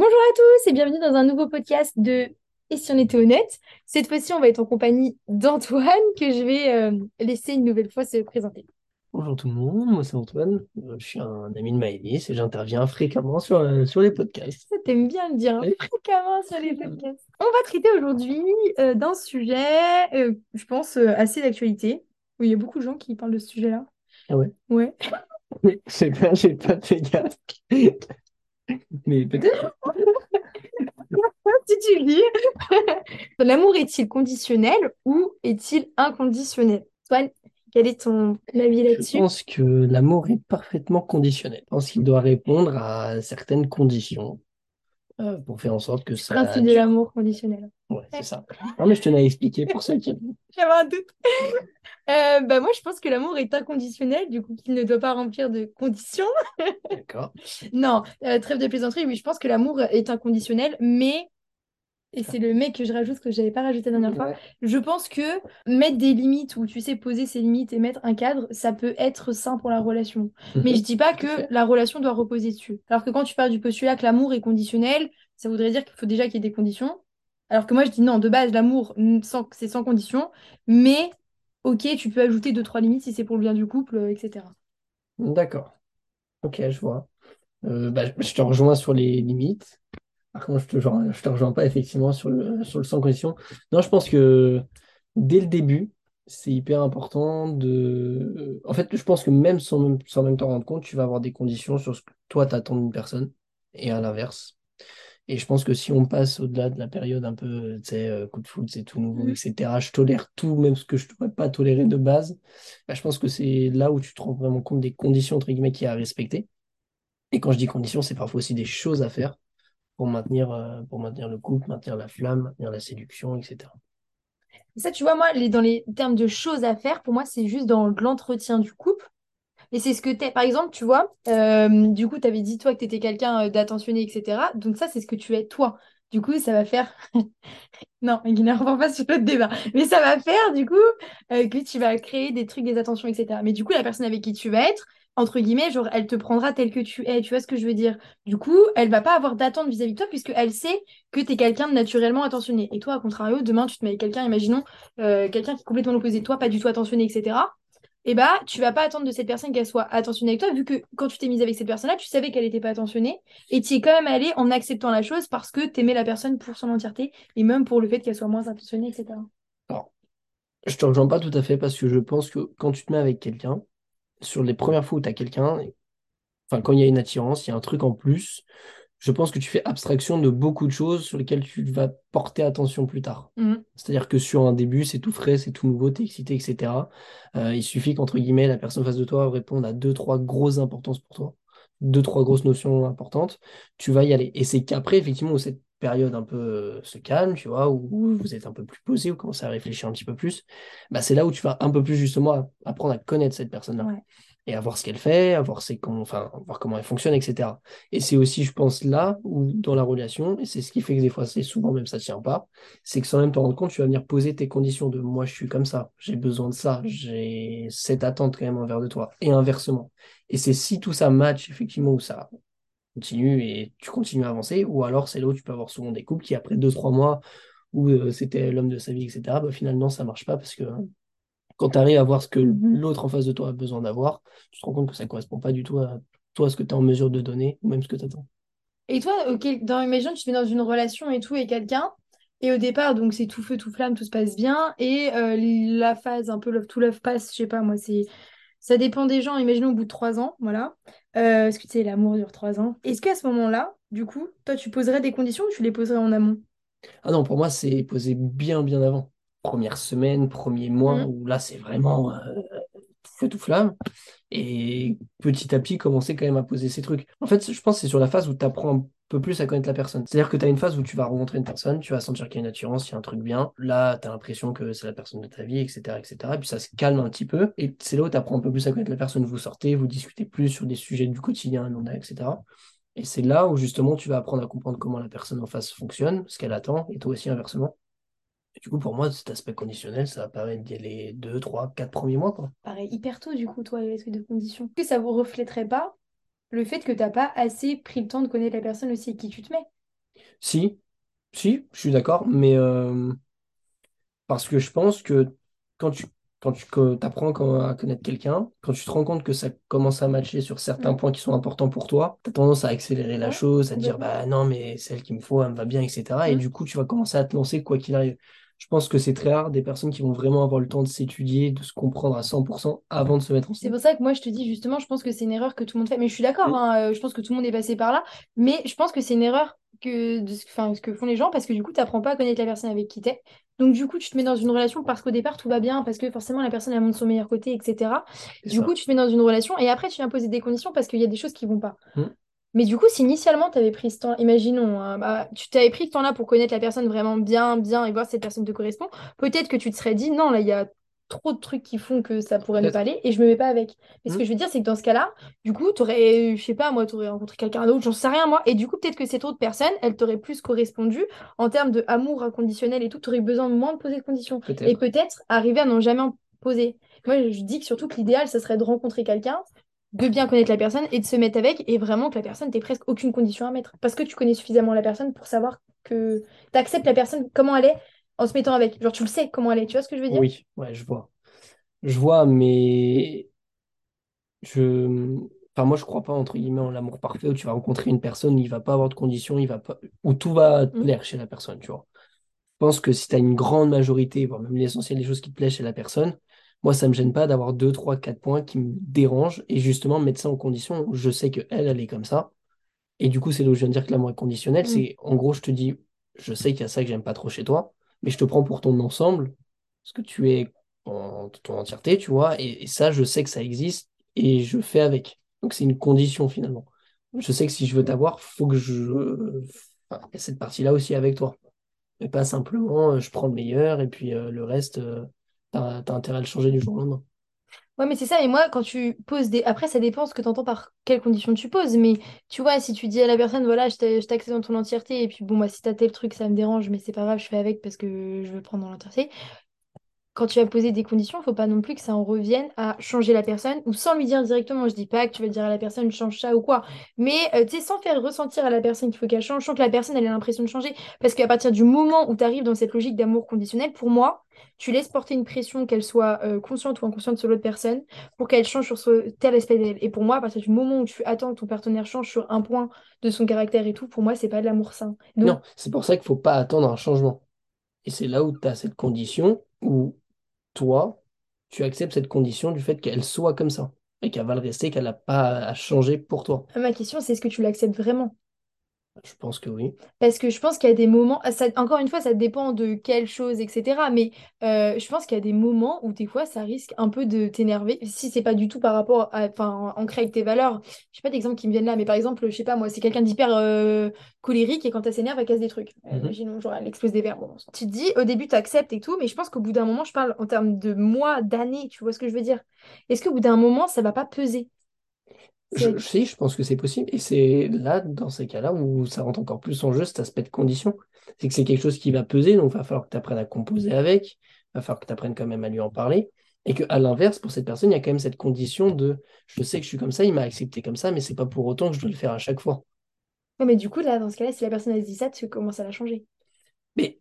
Bonjour à tous et bienvenue dans un nouveau podcast de Et si on était honnête? Cette fois-ci, on va être en compagnie d'Antoine que je vais euh, laisser une nouvelle fois se présenter. Bonjour tout le monde, moi c'est Antoine, Euh, je suis un ami de Maëlys et j'interviens fréquemment sur, euh, sur les podcasts. Ça, T'aimes bien le dire hein, Oui. fréquemment sur les podcasts. On va traiter aujourd'hui euh, d'un sujet, je pense, assez d'actualité. Oui, il y a beaucoup de gens qui parlent de ce sujet-là. Ah ouais? Ouais. Oui, c'est pas, j'ai pas fait gaffe. Mais peut-être. Si tu le dis. L'amour est-il conditionnel ou est-il inconditionnel? Antoine, quel est ton avis Je là-dessus? pense que l'amour est parfaitement conditionnel. Je pense qu'il doit répondre à certaines conditions euh, pour faire en sorte que ça. Principe de l'amour conditionnel. Ouais, c'est ça. Non, mais je tenais à expliquer pour ceux qui. J'avais un doute. Euh, bah moi, je pense que l'amour est inconditionnel, du coup, qu'il ne doit pas remplir de conditions. D'accord. Non, euh, trêve de plaisanterie, oui, je pense que l'amour est inconditionnel, mais, et c'est le mais que je rajoute, que je n'avais pas rajouté la dernière fois, Ouais. je pense que mettre des limites, ou tu sais, poser ses limites et mettre un cadre, ça peut être sain pour la relation. Mais je dis pas que la relation doit reposer dessus. Alors que quand tu parles du postulat que l'amour est conditionnel, ça voudrait dire qu'il faut déjà qu'il y ait des conditions. Alors que moi, je dis non, de base, l'amour, c'est sans condition, mais ok, tu peux ajouter deux, trois limites si c'est pour le bien du couple, euh, etc. D'accord. Ok, je vois. Euh, bah, je te rejoins sur les limites. Par contre, je te, je te rejoins pas effectivement sur le, sur le sans condition. Non, je pense que dès le début, c'est hyper important de. En fait, je pense que même sans, même sans même t'en rendre compte, tu vas avoir des conditions sur ce que toi t'attends d'une personne et à l'inverse. Et je pense que si on passe au-delà de la période un peu, tu sais, euh, coup de foot, c'est tout nouveau, Mhm. etc., je tolère tout, même ce que je ne devrais pas tolérer de base, bah, je pense que c'est là où tu te rends vraiment compte des conditions, entre guillemets, qu'il y a à respecter. Et quand je dis conditions, c'est parfois aussi des choses à faire pour maintenir, euh, pour maintenir le couple, maintenir la flamme, maintenir la séduction, etc. Et ça, tu vois, moi, les, dans les termes de choses à faire, pour moi, c'est juste dans l'entretien du couple. Et c'est ce que t'es. Par exemple, tu vois, euh, du coup, tu avais dit, toi, que tu étais quelqu'un euh, d'attentionné, etc. Donc ça, c'est ce que tu es, toi. Du coup, ça va faire... Non, Guinée, on va pas sur le débat. Mais ça va faire, du coup, que tu vas créer des trucs, des attentions, etc. Mais du coup, la personne avec qui tu vas être, entre guillemets, genre, elle te prendra tel que tu es. Tu vois ce que je veux dire? Du coup, elle va pas avoir d'attente vis-à-vis de toi, puisque elle sait que tu es quelqu'un de naturellement attentionné. Et toi, à contrario, demain, tu te mets avec quelqu'un, imaginons, euh, quelqu'un qui est complètement l'opposé de toi, pas du tout attentionné, etc. Et bah, tu vas pas attendre de cette personne qu'elle soit attentionnée avec toi, vu que quand tu t'es mise avec cette personne-là, tu savais qu'elle n'était pas attentionnée, et tu es quand même allé en acceptant la chose parce que tu aimais la personne pour son entièreté, et même pour le fait qu'elle soit moins attentionnée, etc. Alors, je te rejoins pas tout à fait parce que je pense que quand tu te mets avec quelqu'un, sur les premières fois où tu as quelqu'un, enfin, quand il y a une attirance, il y a un truc en plus, je pense que tu fais abstraction de beaucoup de choses sur lesquelles tu vas porter attention plus tard. Mhm. C'est-à-dire que sur un début, c'est tout frais, c'est tout nouveau, t'es excité, etc. Euh, il suffit qu'entre guillemets, la personne face de toi réponde à deux, trois grosses importances pour toi, deux, trois grosses notions importantes, tu vas y aller. Et c'est qu'après, effectivement, où cette période un peu euh, se calme, tu vois, où, vous êtes un peu plus posé, où vous commencez à réfléchir un petit peu plus, bah, c'est là où tu vas un peu plus justement apprendre à connaître cette personne-là. Ouais. Et à voir ce qu'elle fait, à voir, ses, com- enfin, voir comment elle fonctionne, etc. Et c'est aussi, je pense, là où, dans la relation, et c'est ce qui fait que des fois, c'est souvent même ça ne tient pas, c'est que sans même t'en rendre compte, tu vas venir poser tes conditions de moi, je suis comme ça, j'ai besoin de ça, j'ai cette attente quand même envers de toi, et inversement. Et c'est si tout ça match, effectivement, où ça continue et tu continues à avancer, ou alors c'est là où tu peux avoir souvent des couples qui, après deux, trois mois, où euh, c'était l'homme de sa vie, etc., bah, finalement, ça marche pas parce que quand tu arrives à voir ce que l'autre en face de toi a besoin d'avoir, tu te rends compte que ça correspond pas du tout à toi, ce que tu es en mesure de donner, ou même ce que tu attends. Et toi, ok, dans, imagine, tu te mets dans une relation et tout, et quelqu'un, et au départ, donc c'est tout feu, tout flamme, tout se passe bien, et euh, la phase un peu love to love passe, je sais pas, moi, c'est. Ça dépend des gens, imaginons au bout de trois ans, voilà. Euh, parce que tu sais, l'amour dure trois ans. Est-ce qu'à ce moment-là, du coup, toi, tu poserais des conditions ou tu les poserais en amont? Ah non, pour moi, c'est posé bien, bien avant. Première semaine, premier mois, Mhm. où là, c'est vraiment euh, feu tout flamme. Et petit à petit, commencer quand même à poser ces trucs. En fait, je pense que c'est sur la phase où tu apprends plus à connaître la personne. C'est-à-dire que tu as une phase où tu vas rencontrer une personne, tu vas sentir qu'il y a une attirance, il y a un truc bien. Là, tu as l'impression que c'est la personne de ta vie, etc., etc. Et puis ça se calme un petit peu. Et c'est là où tu apprends un peu plus à connaître la personne. Vous sortez, vous discutez plus sur des sujets du quotidien, etc. Et c'est là où justement tu vas apprendre à comprendre comment la personne en face fonctionne, ce qu'elle attend, et toi aussi inversement. Du coup, pour moi, cet aspect conditionnel, ça va permettre d'y aller deux, trois, quatre premiers mois, quoi. Pareil, hyper tôt, du coup, toi, les trucs de conditions. Est-ce que ça vous reflèterait pas le fait que t'as pas assez pris le temps de connaître la personne aussi avec qui tu te mets? Si, si, je suis d'accord, mais euh, parce que je pense que quand tu quand tu apprends à connaître quelqu'un, quand tu te rends compte que ça commence à matcher sur certains points qui sont importants pour toi, tu as tendance à accélérer la Ouais, chose, à te dire bah non, mais c'est elle qu'il me faut, elle me va bien, etc. Et Mm. du coup, tu vas commencer à te lancer quoi qu'il arrive. Je pense que c'est très rare des personnes qui vont vraiment avoir le temps de s'étudier, de se comprendre à 100% avant de se mettre C'est ensemble. pour ça que moi je te dis justement, je pense que c'est une erreur que tout le monde fait. Mais je suis d'accord, hein, euh, je pense que tout le monde est passé par là. Mais je pense que c'est une erreur que de ce, que font les gens parce que du coup, tu n'apprends pas à connaître la personne avec qui t'es. Donc du coup, tu te mets dans une relation parce qu'au départ, tout va bien, parce que forcément la personne elle montre son meilleur côté, etc. C'est Du coup, tu te mets dans une relation et après, tu viens poser des conditions parce qu'il y a des choses qui vont pas. Mm. Mais du coup, si initialement tu avais pris ce temps, imaginons, hein, bah, tu t'avais pris ce temps-là pour connaître la personne vraiment bien, bien et voir si cette personne te correspond, peut-être que tu te serais dit non, là, il y a trop de trucs qui font que ça pourrait ne pas aller et je me mets pas avec. Mais ce que Mm. je veux dire, c'est que dans ce cas-là, du coup, tu aurais, je sais pas, moi, tu aurais rencontré quelqu'un d'autre, j'en sais rien, moi, et du coup, peut-être que cette autre personne, elle t'aurait plus correspondu en termes de amour inconditionnel et tout, tu aurais besoin de moins de poser de conditions et Peut-être. peut-être arriver à n'en jamais en poser. Moi, je dis que surtout que l'idéal, ça serait de rencontrer quelqu'un de bien connaître la personne et de se mettre avec et vraiment que la personne t'ait presque aucune condition à mettre parce que tu connais suffisamment la personne pour savoir que tu acceptes la personne comment elle est en se mettant avec. Genre tu le sais comment elle est, tu vois ce que je veux dire? Oui, ouais, je vois. Je vois, mais je enfin moi je crois pas entre guillemets en l'amour parfait où tu vas rencontrer une personne, il va pas avoir de conditions, il va pas où tout va te Mm. plaire chez la personne, tu vois. Je pense que si tu as une grande majorité, voire même l'essentiel des choses qui te plaisent chez la personne, moi ça me gêne pas d'avoir deux, trois, quatre points qui me dérangent et justement mettre ça en condition où je sais que elle, elle est comme ça. Et du coup, c'est là où je viens de dire que l'amour est conditionnel, Mm. c'est en gros je te dis, je sais qu'il y a ça que j'aime pas trop chez toi, mais je te prends pour ton ensemble, parce que tu es en ton entièreté, tu vois, et, et ça, je sais que ça existe et je fais avec. Donc c'est une condition finalement. Je sais que si je veux t'avoir, faut que je... Enfin, il y a cette partie-là aussi avec toi. Et pas simplement, euh, je prends le meilleur et puis euh, le reste, euh, t'as, intérêt à le changer du jour au lendemain. Ouais, mais c'est ça. Et moi, quand tu poses des. Après, ça dépend ce que tu entends par quelles conditions tu poses. Mais tu vois, si tu dis à la personne, voilà, je t'a- je t'accepte dans ton entièreté, et puis bon, bah, si t'as tel truc, ça me dérange, mais c'est pas grave, je fais avec parce que je veux prendre dans l'entièreté. Quand tu vas poser des conditions, il faut pas non plus que ça en revienne à changer la personne ou sans lui dire directement. Je dis pas que tu vas dire à la personne change ça ou quoi, mais euh, tu sais, sans faire ressentir à la personne qu'il faut qu'elle change, sans que la personne ait l'impression de changer. Parce qu'à partir du moment où tu arrives dans cette logique d'amour conditionnel, pour moi, tu laisses porter une pression, qu'elle soit euh, consciente ou inconsciente sur l'autre personne, pour qu'elle change sur ce tel aspect d'elle. Et pour moi, à partir du moment où tu attends que ton partenaire change sur un point de son caractère et tout, pour moi, c'est pas de l'amour sain. Non, c'est pour ça qu'il faut pas attendre un changement. Et c'est là où tu as cette condition où toi, tu acceptes cette condition du fait qu'elle soit comme ça et qu'elle va le rester, qu'elle n'a pas à changer pour toi. ma question, c'est est-ce que tu l'acceptes vraiment? Je pense que oui. Parce que je pense qu'il y a des moments, ah, ça, encore une fois, ça dépend de quelle chose, etc. Mais euh, je pense qu'il y a des moments où des fois, ça risque un peu de t'énerver. Si c'est pas du tout par rapport à, enfin, ancré avec tes valeurs. Je sais pas d'exemples qui me viennent là, mais par exemple, je sais pas, moi, c'est quelqu'un d'hyper euh, colérique et quand elle s'énerve, elle casse des trucs. Imaginons, genre, elle explose des verres. Bon, tu te dis, au début, tu acceptes et tout, mais je pense qu'au bout d'un moment, je parle en termes de mois, d'années, tu vois ce que je veux dire? Est-ce qu'au bout d'un moment, ça va pas peser? Je, C'est... je sais, je pense que c'est possible. Et c'est là, dans ces cas-là, où ça rentre encore plus en jeu cet aspect de condition. C'est que c'est quelque chose qui va peser, donc il va falloir que tu apprennes à composer avec, il va falloir que tu apprennes quand même à lui en parler. Et qu'à l'inverse, pour cette personne, il y a quand même cette condition de je sais que je suis comme ça, il m'a accepté comme ça, mais c'est pas pour autant que je dois le faire à chaque fois. Ouais, mais du coup, là, dans ce cas-là, si la personne elle se dit ça, tu commences à la changer. Mais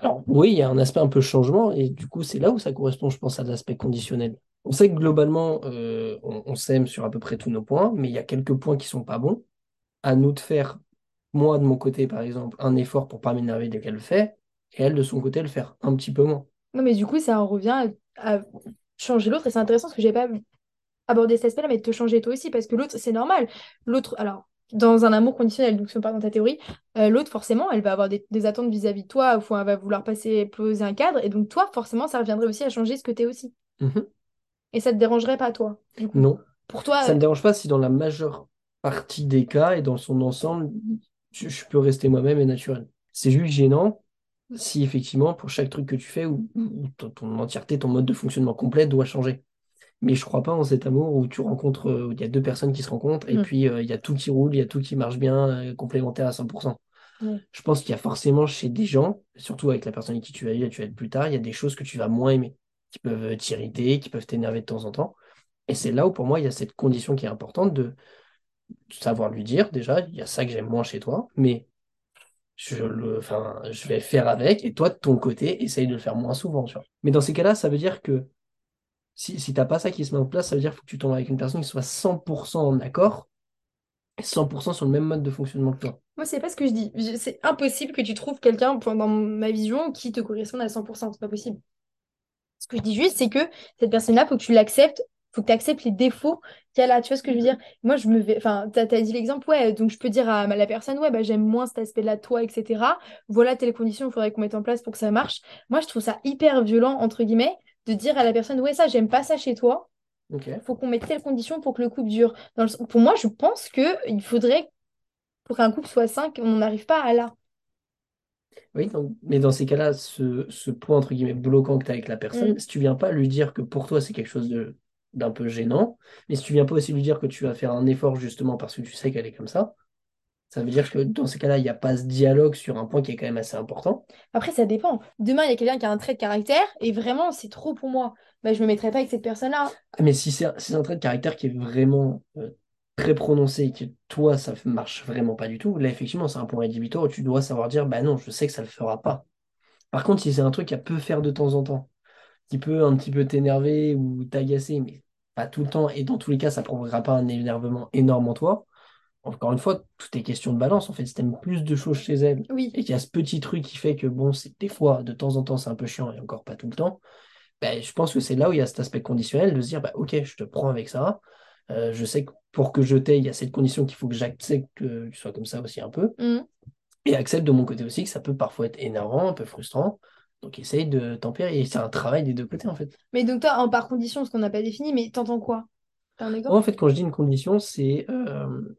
alors oui, il y a un aspect un peu changement, et du coup, c'est là où ça correspond, je pense, à l'aspect conditionnel. On sait que globalement, euh, on, on s'aime sur à peu près tous nos points, mais il y a quelques points qui sont pas bons. À nous de faire, moi de mon côté, par exemple, un effort pour pas m'énerver dès qu'elle le fait, et elle de son côté le faire un petit peu moins. Non, mais du coup, ça en revient à, à changer l'autre. Et c'est intéressant parce que j'ai pas abordé cet aspect-là, mais de te changer toi aussi. Parce que l'autre, c'est normal. L'autre, alors, dans un amour conditionnel, donc si on part dans ta théorie, euh, l'autre, forcément, elle va avoir des, des attentes vis-à-vis de toi, ou elle va vouloir passer, poser un cadre. Et donc, toi, forcément, ça reviendrait aussi à changer ce que t'es aussi. Mhm. Et ça te dérangerait pas, toi. Non, Pour toi, ça euh, me dérange pas si dans la majeure partie des cas et dans son ensemble, je, je peux rester moi-même et naturel. C'est juste gênant si effectivement, pour chaque truc que tu fais, ou, ou ton, ton entièreté, ton mode de fonctionnement complet doit changer. Mais je crois pas en cet amour où tu rencontres, euh, où il y a deux personnes qui se rencontrent et Mm. puis euh, il y a tout qui roule, il y a tout qui marche bien, euh, complémentaire à 100%. Ouais. Je pense qu'il y a forcément chez des gens, surtout avec la personne avec qui tu vas aller, tu vas être plus tard, il y a des choses que tu vas moins aimer, qui peuvent t'irriter, qui peuvent t'énerver de temps en temps. Et c'est là où pour moi il y a cette condition qui est importante de savoir lui dire déjà, il y a ça que j'aime moins chez toi, mais je, le, je vais faire avec, et toi, de ton côté, essaye de le faire moins souvent. Mais dans ces cas-là, ça veut dire que si, si tu n'as pas ça qui se met en place, ça veut dire qu'il faut que tu tombes avec une personne qui soit 100% en accord, et 100% sur le même mode de fonctionnement que toi. Moi, c'est pas ce que je dis. C'est impossible que tu trouves quelqu'un, dans ma vision, qui te corresponde à 100%. C'est pas possible. Ce que je dis juste, c'est que cette personne-là, faut que tu l'acceptes. Faut que tu acceptes les défauts qu'elle a. Tu vois ce que je veux dire? Moi, je me vais. Enfin, t'as, t'as dit l'exemple, ouais. Donc, je peux dire à la personne, ouais, bah, j'aime moins cet aspect-là de toi, etc. Voilà telles conditions il faudrait qu'on mette en place pour que ça marche. Moi, je trouve ça hyper violent, entre guillemets, de dire à la personne, ouais, ça, j'aime pas ça chez toi. Ok. Faut qu'on mette telles conditions pour que le couple dure. Dans le sens- Pour moi, je pense que il faudrait, pour qu'un couple soit sain, qu'on n'arrive pas à là. Oui, donc- mais dans ces cas-là, ce, ce point entre guillemets bloquant que tu as avec la personne, Mm. si tu viens pas lui dire que pour toi c'est quelque chose de d'un peu gênant, mais si tu viens pas aussi lui dire que tu vas faire un effort justement parce que tu sais qu'elle est comme ça, ça veut dire que dans ces cas-là, il n'y a pas ce dialogue sur un point qui est quand même assez important. Après, ça dépend. Demain, il y a quelqu'un qui a un trait de caractère et vraiment, c'est trop pour moi. Bah, je me mettrai pas avec cette personne-là. Ah, Mais si c'est si c'est un trait de caractère qui est vraiment euh, très prononcé et que toi ça marche vraiment pas du tout, là effectivement c'est un point rédhibitoire où tu dois savoir dire bah non, je sais que ça le fera pas. Par contre, si c'est un truc qu'elle peut faire de temps en temps, qui peut un petit peu t'énerver ou t'agacer, mais pas tout le temps, et dans tous les cas, ça ne provoquera pas un énervement énorme en toi. Encore une fois, tout est question de balance. En fait, si t'aimes plus de choses chez elle Oui. et qu'il y a ce petit truc qui fait que, bon, c'est des fois, de temps en temps, c'est un peu chiant et encore pas tout le temps, ben, je pense que c'est là où il y a cet aspect conditionnel de se dire, bah, ok, je te prends avec ça. Euh, je sais que pour que je t'aie, il y a cette condition qu'il faut que j'accepte que tu sois comme ça aussi un peu. Mhm. Et accepte de mon côté aussi que ça peut parfois être énervant, un peu frustrant. Donc essaye de tempérer. Et c'est un travail des deux côtés, en fait. Mais donc, toi, en par condition, ce qu'on n'a pas défini, mais t'entends quoi? T'as un Moi, exemple? en fait, quand je dis une condition, c'est euh,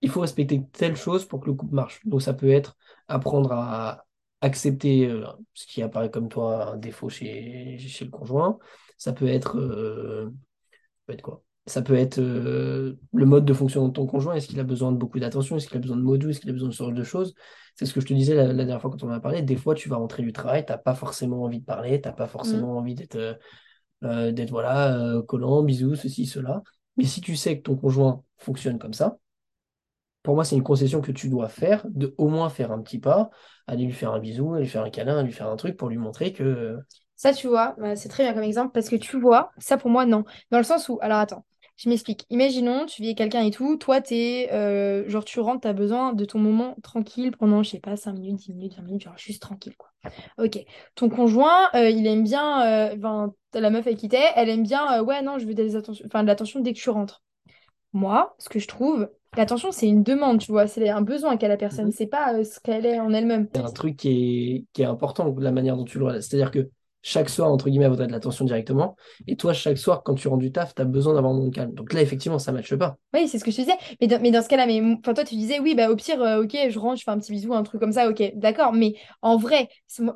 il faut respecter telle chose pour que le couple marche. Donc ça peut être apprendre à accepter euh, ce qui apparaît comme toi un défaut chez, chez le conjoint. Ça peut être, euh, ça peut être quoi? Ça peut être euh, le mode de fonctionnement de ton conjoint. Est-ce qu'il a besoin de beaucoup d'attention? Est-ce qu'il a besoin de mots doux? Est-ce qu'il a besoin de ce genre de choses? C'est ce que je te disais la, la dernière fois quand on en a parlé. Des fois, tu vas rentrer du travail, tu n'as pas forcément envie de parler, tu n'as pas Mhm. forcément envie d'être euh, euh, d'être voilà, euh, collant, bisous, ceci, cela. Mais si tu sais que ton conjoint fonctionne comme ça, pour moi, c'est une concession que tu dois faire, de au moins faire un petit pas, aller lui faire un bisou, aller lui faire un câlin, aller lui faire un truc pour lui montrer que. Ça, tu vois, bah, c'est très bien comme exemple parce que tu vois, ça pour moi, non. Dans le sens où, alors attends, je m'explique. Imaginons, tu vis quelqu'un et tout, toi, t'es, euh, genre, tu rentres, t'as besoin de ton moment tranquille pendant, je sais pas, 5 minutes, 10 minutes, 20 minutes, genre, juste tranquille, quoi. Ok. Ton conjoint, euh, il aime bien, euh, la meuf avec qui t'es, elle aime bien, euh, ouais, non, je veux des enfin, de l'attention dès que tu rentres. Moi, ce que je trouve, l'attention, c'est une demande, tu vois, c'est un besoin qu'a la personne, Mhm. c'est pas ce qu'elle est en elle-même. c'est un truc qui est, qui est important, la manière dont tu le relèves. C'est-à-dire que chaque soir, entre guillemets, elle voudrait de l'attention directement. Et toi, chaque soir, quand tu rentres du taf, tu as besoin d'avoir de calme. Donc là, effectivement, ça ne matche pas. Oui, c'est ce que je te disais. Mais dans, mais dans ce cas-là, mais, enfin, toi, tu disais, oui, bah, au pire, euh, ok, je rentre, je fais un petit bisou, un truc comme ça, ok, d'accord. Mais en vrai,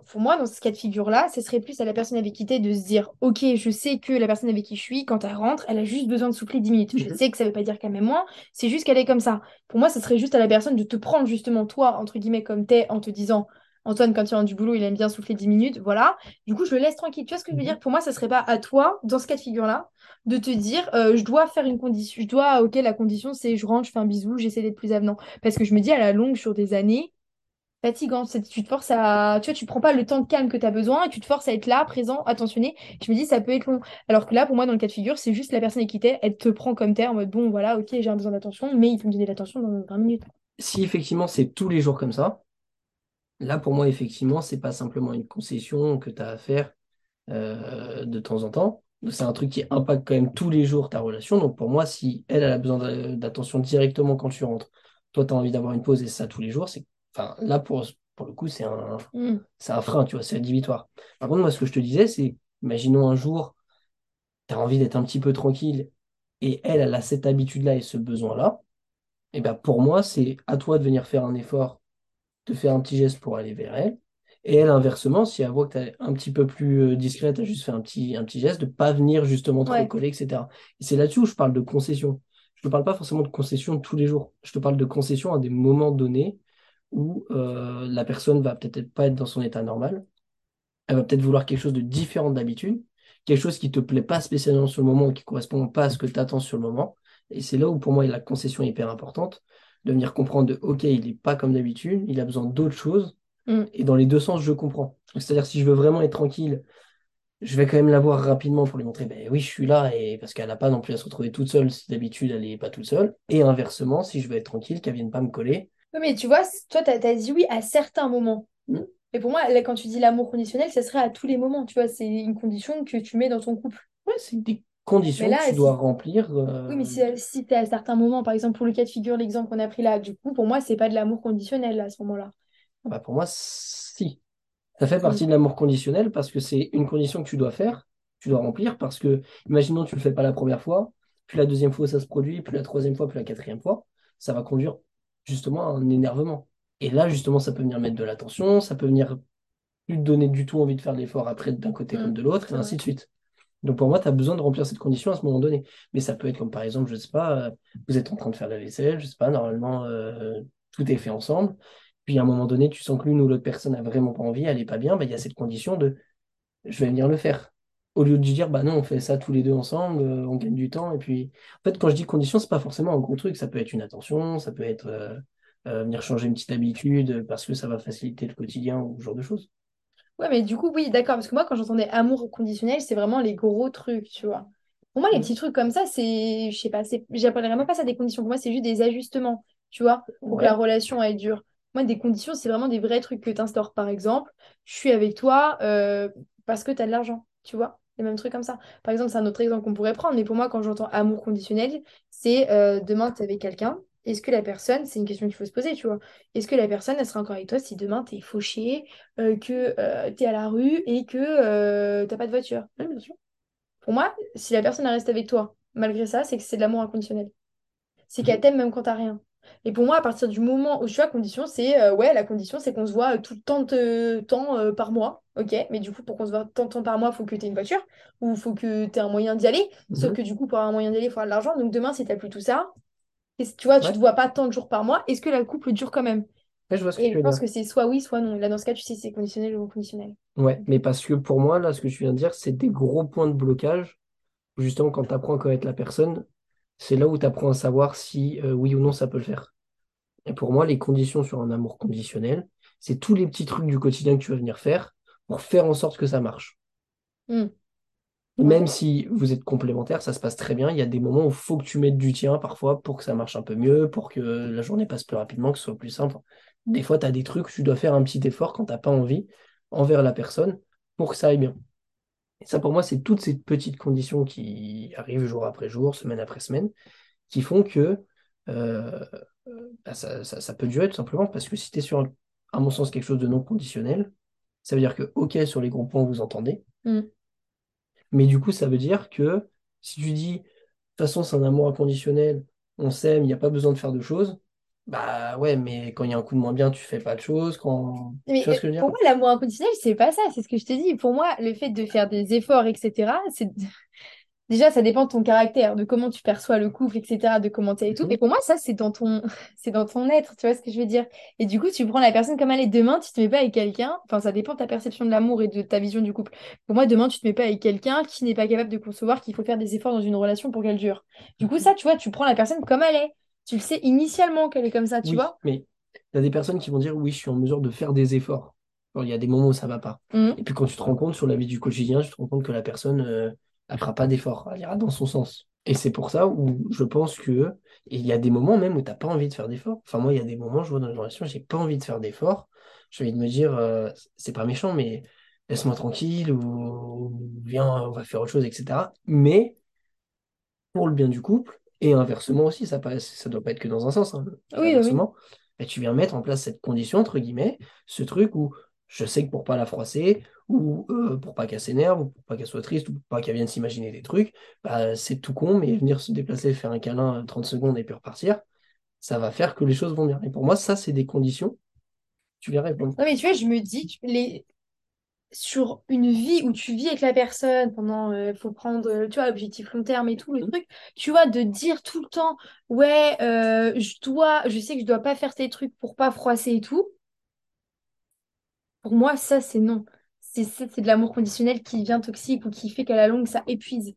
pour moi, dans ce cas de figure-là, ce serait plus à la personne avec qui t'es de se dire, ok, je sais que la personne avec qui je suis, quand elle rentre, elle a juste besoin de souffler 10 minutes. Je Mhm. sais que ça veut pas dire qu'elle m'aime moins, c'est juste qu'elle est comme ça. Pour moi, ce serait juste à la personne de te prendre justement toi, entre guillemets, comme t'es, en te disant, Antoine, quand il rentre du boulot, il aime bien souffler 10 minutes, voilà. Du coup, je le laisse tranquille. Tu vois ce que je veux Mhm. dire? Pour moi, ça serait pas à toi, dans ce cas de figure-là, de te dire euh, je dois faire une condition, je dois, ok, la condition c'est je rentre, je fais un bisou, j'essaie d'être plus avenant. Parce que je me dis à la longue, sur des années, fatigant, tu te forces à, tu vois, tu prends pas le temps de calme que tu as besoin et tu te forces à être là, présent, attentionné. Je me dis ça peut être long. Alors que là, pour moi, dans le cas de figure, c'est juste la personne qui elle te prend comme t'es en mode bon, voilà, ok, j'ai un besoin d'attention, mais il faut me donner l'attention dans 20 minutes. Si effectivement, c'est tous les jours comme ça, là, pour moi, effectivement, c'est pas simplement une concession que tu as à faire euh, de temps en temps. C'est un truc qui impacte quand même tous les jours ta relation. Donc pour moi, si elle, elle a besoin d'a- d'attention directement quand tu rentres, toi, tu as envie d'avoir une pause et ça tous les jours, c'est. Enfin, là, pour, pour le coup, c'est un, Mm. c'est un frein, tu vois, c'est rédhibitoire. Par contre, moi, ce que je te disais, c'est, imaginons un jour, tu as envie d'être un petit peu tranquille et elle, elle a cette habitude-là et ce besoin-là. Et ben pour moi, c'est à toi de venir faire un effort, de faire un petit geste pour aller vers elle. Et elle, inversement, si elle voit que tu es un petit peu plus euh, discrète, tu as juste fait un petit, un petit geste, de pas venir justement te Ouais. recoller, etc. Et c'est là-dessus où je parle de concession. Je ne parle pas forcément de concession tous les jours. Je te parle de concession à des moments donnés où euh, la personne va peut-être pas être dans son état normal. Elle va peut-être vouloir quelque chose de différent d'habitude, quelque chose qui te plaît pas spécialement sur le moment, qui correspond pas à ce que tu attends sur le moment. Et c'est là où pour moi la concession est hyper importante, de venir comprendre de, OK, il n'est pas comme d'habitude, il a besoin d'autres choses. Mm. Et dans les deux sens, je comprends. C'est-à-dire, si je veux vraiment être tranquille, je vais quand même la voir rapidement pour lui montrer, ben oui, je suis là, et parce qu'elle n'a pas non plus à se retrouver toute seule si d'habitude elle n'est pas toute seule. Et inversement, si je veux être tranquille, qu'elle vienne pas me coller. Oui, mais tu vois, toi, tu as, dit oui à certains moments. Mm. Et pour moi, là, quand tu dis l'amour conditionnel, ça serait à tous les moments. Tu vois, c'est une condition que tu mets dans ton couple. Ouais, c'est des conditions là, que tu si- dois remplir. euh, Oui, mais si, si tu es à certains moments, par exemple, pour le cas de figure, l'exemple qu'on a pris là, du coup, pour moi, c'est pas de l'amour conditionnel à ce moment-là. bah, pour moi, si. Ça fait partie de l'amour conditionnel parce que c'est une condition que tu dois faire, tu dois remplir parce que, imaginons, tu le fais pas la première fois, puis la deuxième fois ça se produit, puis la troisième fois, puis la quatrième fois, ça va conduire justement à un énervement. Et là, justement, ça peut venir mettre de la tension, ça peut venir plus te donner du tout envie de faire l'effort après d'un côté Mm, comme de l'autre, et ainsi de suite. Donc pour moi, tu as besoin de remplir cette condition à ce moment donné. Mais ça peut être comme par exemple, je sais pas, euh, vous êtes en train de faire la vaisselle, je sais pas, normalement, euh, tout est fait ensemble. Puis à un moment donné, tu sens que l'une ou l'autre personne a vraiment pas envie, elle est pas bien, bah, il y a cette condition de je vais venir le faire. Au lieu de dire, bah non, on fait ça tous les deux ensemble, euh, on gagne du temps. Et puis, en fait, quand je dis condition, c'est pas forcément un gros truc. Ça peut être une attention, ça peut être venir changer une petite habitude parce que ça va faciliter le quotidien ou ce genre de choses. Ouais, mais du coup, oui, d'accord. Parce que moi, quand j'entendais amour conditionnel, c'est vraiment les gros trucs, tu vois. Pour moi, les Mm. petits trucs comme ça, c'est, je sais pas, c'est, j'appellerais même pas ça des conditions. Pour moi, c'est juste des ajustements, tu vois, pour que la relation elle dure. Moi, des conditions, c'est vraiment des vrais trucs que tu instaures. Par exemple, je suis avec toi euh, parce que tu as de l'argent, tu vois. Les mêmes trucs comme ça. Par exemple, c'est un autre exemple qu'on pourrait prendre. Mais pour moi, quand j'entends amour conditionnel, c'est euh, demain, tu es avec quelqu'un. Est-ce que la personne, c'est une question qu'il faut se poser, tu vois. Est-ce que la personne, elle sera encore avec toi si demain, tu es fauché, euh, que tu es à la rue et que euh, t'as pas de voiture? Ouais, bien sûr. Pour moi, si la personne elle reste avec toi, malgré ça, c'est que c'est de l'amour inconditionnel. C'est qu'elle t'aime même quand t'as rien. Et pour moi, à partir du moment où je suis à condition, c'est euh, ouais, la condition, c'est qu'on se voit euh, tout tant de temps euh, par mois. Ok, mais du coup, pour qu'on se voit tant de temps par mois, il faut que tu aies une voiture ou il faut que tu aies un moyen d'y aller. Sauf Mhm. que du coup, pour avoir un moyen d'y aller, il faut avoir de l'argent. Donc demain, si t'as plus tout ça, tu vois, tu Ouais. te vois pas tant de jours par mois, est-ce que la couple dure quand même? Je vois ce que Et je pense dire. que c'est soit oui, soit non. Là, dans ce cas, tu sais si c'est conditionnel ou non conditionnel. Ouais, mais parce que pour moi, là, ce que tu viens de dire, c'est des gros points de blocage. Justement, quand tu apprends à connaître la personne, c'est là où tu apprends à savoir si euh, oui ou non ça peut le faire. Et pour moi, les conditions sur un amour conditionnel, c'est tous les petits trucs du quotidien que tu vas venir faire pour faire en sorte que ça marche. Hmm. Même si vous êtes complémentaires, ça se passe très bien. Il y a des moments où il faut que tu mettes du tien parfois pour que ça marche un peu mieux, pour que la journée passe plus rapidement, que ce soit plus simple. Des fois, tu as des trucs où tu dois faire un petit effort quand tu n'as pas envie envers la personne pour que ça aille bien. Et ça, pour moi, c'est toutes ces petites conditions qui arrivent jour après jour, semaine après semaine, qui font que euh, bah, ça, ça- ça peut durer tout simplement parce que si tu es sur, à mon sens, quelque chose de non conditionnel, ça veut dire que, OK, sur les gros points, vous entendez, Hmm. Mais du coup, ça veut dire que si tu dis, de toute façon, c'est un amour inconditionnel, on s'aime, il n'y a pas besoin de faire de choses, bah ouais, mais quand il y a un coup de moins bien, tu fais pas de choses, quand... Tu vois ce que je veux dire? pour moi, l'amour inconditionnel, c'est pas ça, c'est ce que je te dis. Pour moi, le fait de faire des efforts, etc., c'est déjà, ça dépend de ton caractère, de comment tu perçois le couple, etc., de comment t'es et tout. Mhm. Mais pour moi, ça, c'est dans ton, c'est dans ton être, tu vois ce que je veux dire. Et du coup, tu prends la personne comme elle est demain, tu te mets pas avec quelqu'un. Enfin, ça dépend de ta perception de l'amour et de ta vision du couple. Pour moi, demain, tu te mets pas avec quelqu'un qui n'est pas capable de concevoir qu'il faut faire des efforts dans une relation pour qu'elle dure. Du coup, ça, tu vois, tu prends la personne comme elle est. Tu le sais initialement qu'elle est comme ça, tu Oui, vois. mais il y a des personnes qui vont dire, oui, je suis en mesure de faire des efforts. Il y a des moments où ça va pas. Mhm. Et puis quand tu te rends compte sur la vie du quotidien, tu te rends compte que la personne, euh, elle fera pas d'efforts, elle ira dans son sens. Et c'est pour ça où je pense que, il y a des moments même où tu n'as pas envie de faire d'efforts. Enfin, moi, il y a des moments, je vois dans une relation, j'ai pas envie de faire d'efforts. J'ai envie de me dire, euh, c'est pas méchant, mais laisse-moi tranquille, ou viens, on va faire autre chose, etc. Mais pour le bien du couple, et inversement aussi, ça ne ça doit pas être que dans un sens, hein, Oui, oui, oui. inversement, bah, tu viens mettre en place cette condition, entre guillemets, ce truc où je sais que pour pas la froisser, ou euh, pour pas qu'elle s'énerve, ou pour pas qu'elle soit triste, ou pour pas qu'elle vienne s'imaginer des trucs, bah, c'est tout con, mais venir se déplacer, faire un câlin euh, 30 secondes et puis repartir, ça va faire que les choses vont bien. Et pour moi, ça, c'est des conditions. Tu viens répondre. Non, mais tu vois, je me dis, les... sur une vie où tu vis avec la personne pendant, il faut prendre, euh, tu vois, objectif long terme et tout, le Mhm. truc, tu vois, de dire tout le temps, ouais, euh, je dois, je sais que je dois pas faire tes trucs pour pas froisser et tout, pour moi, ça, c'est non. C'est de l'amour conditionnel qui devient toxique ou qui fait qu'à la longue, ça épuise.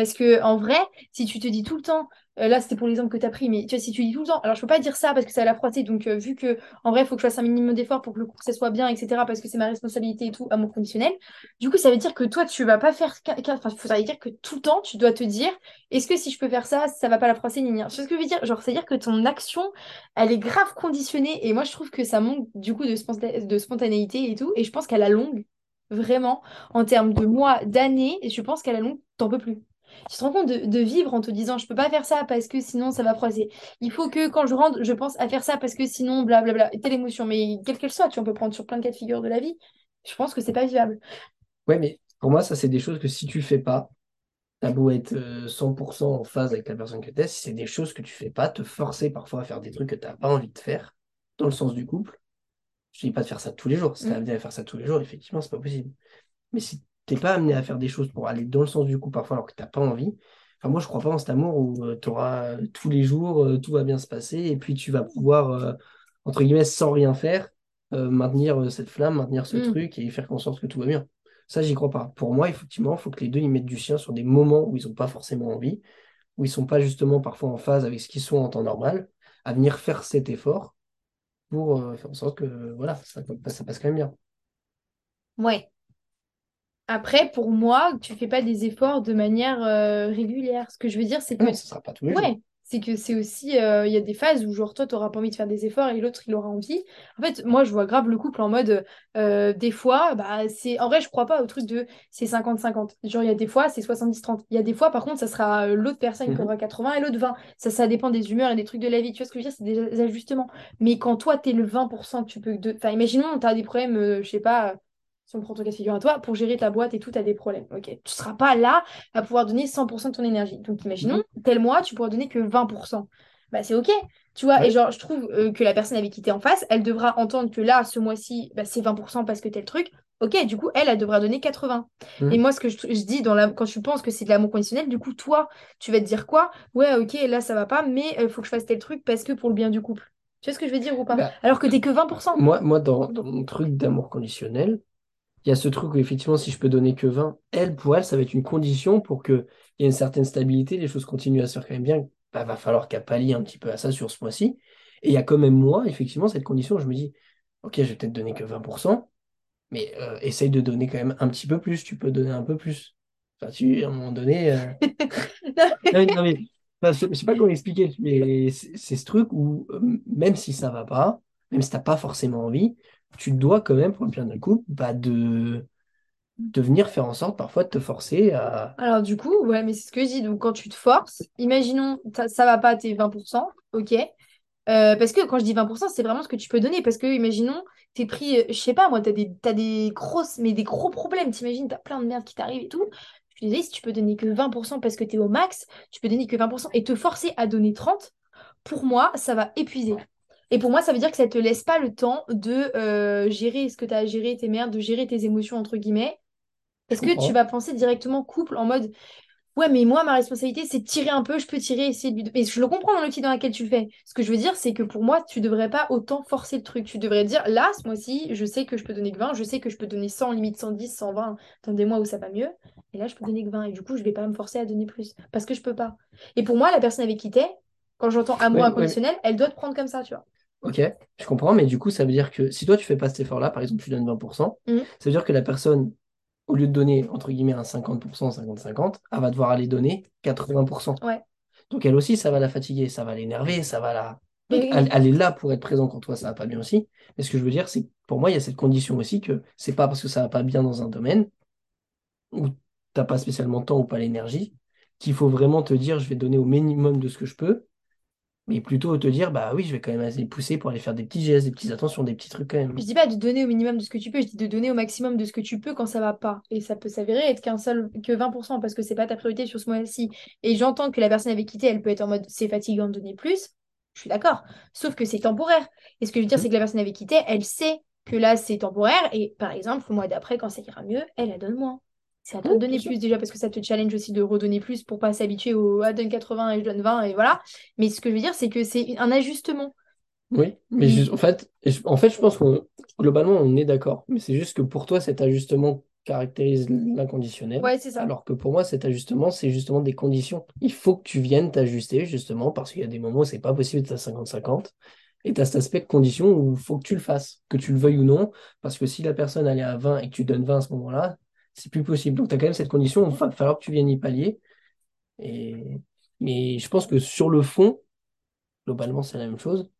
Parce que en vrai, si tu te dis tout le temps, euh, là, c'était pour l'exemple que tu as pris, mais tu vois, si tu dis tout le temps, alors je peux pas dire ça parce que ça va la frotter, donc euh, vu que en vrai, il faut que je fasse un minimum d'efforts pour que le coup, ça soit bien, etc., parce que c'est ma responsabilité et tout, à mon conditionnel, du coup, ça veut dire que toi, tu vas pas faire. Enfin, veut dire que tout le temps, tu dois te dire, est-ce que si je peux faire ça, ça va pas la froisser, ni rien. ce que je veux dire? Genre, c'est-à-dire que ton action, elle est grave conditionnée, et moi, je trouve que ça manque du coup de, de spontanéité et tout, et je pense qu'à la longue, vraiment, en termes de mois, d'années, je pense qu'à la longue, t'en peux plus. Tu te rends compte de, vivre en te disant je peux pas faire ça parce que sinon ça va froisser. Il faut que quand je rentre, je pense à faire ça parce que sinon blablabla. Telle émotion, mais quelle qu'elle soit, tu en peux prendre sur plein de cas de figure de la vie. Je pense que c'est pas vivable. Ouais, mais pour moi, ça c'est des choses que si tu fais pas, t'as beau être 100% euh, en phase avec la personne que tu es, si c'est des choses que tu fais pas, te forcer parfois à faire des trucs que tu n'as pas envie de faire, dans le sens du couple. Je dis pas de faire ça tous les jours. Si tu as envie de faire ça tous les jours, effectivement, c'est pas possible. Mais si t'es pas amené à faire des choses pour aller dans le sens du coup parfois alors que t'as pas envie. Enfin, moi, je crois pas en cet amour où euh, tu auras euh, tous les jours, euh, tout va bien se passer, et puis tu vas pouvoir, entre guillemets, sans rien faire, maintenir cette flamme, maintenir ce mm. truc et faire en sorte que tout va bien. Ça, j'y crois pas. Pour moi, effectivement, il faut que les deux ils mettent du sien sur des moments où ils n'ont pas forcément envie, où ils sont pas justement parfois en phase avec ce qu'ils sont en temps normal, à venir faire cet effort pour faire en sorte que voilà, ça, ça passe quand même bien. Ouais, après, pour moi, tu fais pas des efforts de manière euh, régulière. Ce que je veux dire, c'est que. Non, ce sera pas tous les ouais, c'est que c'est aussi. Euh, il y a des phases où, genre, toi, tu n'auras pas envie de faire des efforts et l'autre, il aura envie. En fait, moi, je vois grave le couple en mode. Euh, des fois, bah, c'est. En vrai, je crois pas au truc de c'est 50-50. Genre, il y a des fois, c'est 70-30. Il y a des fois, par contre, ça sera l'autre personne qui mhm. aura 80 et l'autre 20. Ça, ça dépend des humeurs et des trucs de la vie. Tu vois ce que je veux dire? C'est des ajustements. Mais quand toi, tu es le 20%, tu peux. De... Enfin, imaginons, tu as des problèmes, je sais pas si on prend ton cas de figure à toi, pour gérer ta boîte et tout, tu as des problèmes. Ok, tu ne seras pas là à pouvoir donner 100% de ton énergie. Donc imaginons, mhm. tel mois, tu pourras donner que 20%. Bah c'est ok, tu vois, et genre je trouve euh, que la personne avec qui tu es en face, elle devra entendre que là, ce mois-ci, bah, c'est 20% parce que tel truc. Ok, du coup, elle, elle devra donner 80. Mhm. Et moi, ce que je, dis dans la, quand tu penses que c'est de l'amour conditionnel, du coup, toi, tu vas te dire quoi? Ouais, ok, là, ça va pas, mais il euh, faut que je fasse tel truc parce que pour le bien du couple. Tu vois ce que je veux dire ou pas? Bah, Alors que t'es que 20%. Moi, moi dans, dans mon truc d'amour conditionnel, il y a ce truc où effectivement, si je peux donner que 20, elle, pour elle, ça va être une condition pour qu'il y ait une certaine stabilité, les choses continuent à se faire quand même bien. Bah, va falloir qu'elle pallie un petit peu à ça sur ce mois-ci. Et il y a quand même moi, effectivement, cette condition, je me dis, ok, je vais peut-être donner que 20%, mais euh, essaye de donner quand même un petit peu plus, tu peux donner un peu plus. Enfin, tu, à un moment donné... Euh, non, mais, je sais pas comment expliquer, mais c'est ce truc où, euh, même si ça va pas, même si tu n'as pas forcément envie, tu dois quand même, pour le bien d'un couple, bah, de, de venir faire en sorte parfois de te forcer à. Alors, du coup, ouais, mais c'est ce que je dis. Donc, quand tu te forces, imaginons, ça va pas, t'es 20%, ok. Euh, parce que quand je dis 20%, c'est vraiment ce que tu peux donner. Parce que, imaginons, t'es pris, euh, je sais pas, moi, t'as des, des grosses, mais des gros problèmes. T'imagines, t'as plein de merde qui t'arrive et tout. Je te disais, si tu peux donner que 20% parce que t'es au max, tu peux donner que 20% et te forcer à donner 30%, pour moi, ça va épuiser. Et pour moi, ça veut dire que ça ne te laisse pas le temps de euh, gérer ce que tu as à gérer, tes merdes, de gérer tes émotions, entre guillemets. Est-ce que tu vas penser directement couple en mode Ouais, mais moi, ma responsabilité, c'est de tirer un peu, je peux tirer, essayer de Et je le comprends dans l'outil dans lequel tu le fais. Ce que je veux dire, c'est que pour moi, tu devrais pas autant forcer le truc. Tu devrais dire Là, ce mois-ci, je sais que je peux donner que 20, je sais que je peux donner 100, limite 110, 120 dans des mois où ça va mieux. Et là, je peux donner que 20. Et du coup, je vais pas me forcer à donner plus. Parce que je peux pas. Et pour moi, la personne avec qui t'es, quand j'entends amour inconditionnel, elle doit te prendre comme ça, tu vois. Ok, je comprends, mais du coup, ça veut dire que si toi, tu fais pas cet effort-là, par exemple, tu donnes 20%, mm. ça veut dire que la personne, au lieu de donner, entre guillemets, un 50%, 50-50, elle va devoir aller donner 80%. Ouais. Donc, elle aussi, ça va la fatiguer, ça va l'énerver, ça va la... Elle, est là pour être présent quand toi, ça va pas bien aussi. Mais ce que je veux dire, c'est que pour moi, il y a cette condition aussi que c'est pas parce que ça va pas bien dans un domaine où t'as pas spécialement le temps ou pas l'énergie qu'il faut vraiment te dire, je vais donner au minimum de ce que je peux mais plutôt te dire, bah oui, je vais quand même aller pousser pour aller faire des petits gestes, des petites attentions, des petits trucs quand même. Je dis pas de donner au minimum de ce que tu peux, je dis de donner au maximum de ce que tu peux quand ça va pas. Et ça peut s'avérer être qu'un seul, que 20% parce que c'est pas ta priorité sur ce mois-ci. Et j'entends que la personne avait quitté, elle peut être en mode c'est fatigant de donner plus. Je suis d'accord. Sauf que c'est temporaire. Et ce que je veux dire, mmh. c'est que la personne avait quitté, elle sait que là c'est temporaire. Et par exemple, le mois d'après, quand ça ira mieux, elle la donne moins. C'est à toi de donner plus déjà parce que ça te challenge aussi de redonner plus pour pas s'habituer au ah, donne 80 et je donne 20 et voilà. Mais ce que je veux dire, c'est que c'est un ajustement. Oui, mais en, fait, en fait, je pense que globalement, on est d'accord. Mais c'est juste que pour toi, cet ajustement caractérise l'inconditionnel. Ouais, c'est ça. Alors que pour moi, cet ajustement, c'est justement des conditions. Il faut que tu viennes t'ajuster, justement, parce qu'il y a des moments où c'est pas possible d'être à 50-50. Et tu as cet aspect de condition où il faut que tu le fasses, que tu le veuilles ou non, parce que si la personne elle est à 20 et que tu donnes 20 à ce moment-là, c'est plus possible. Donc tu as quand même cette condition il va falloir que tu viennes y pallier. Et... Mais je pense que sur le fond, globalement, c'est la même chose.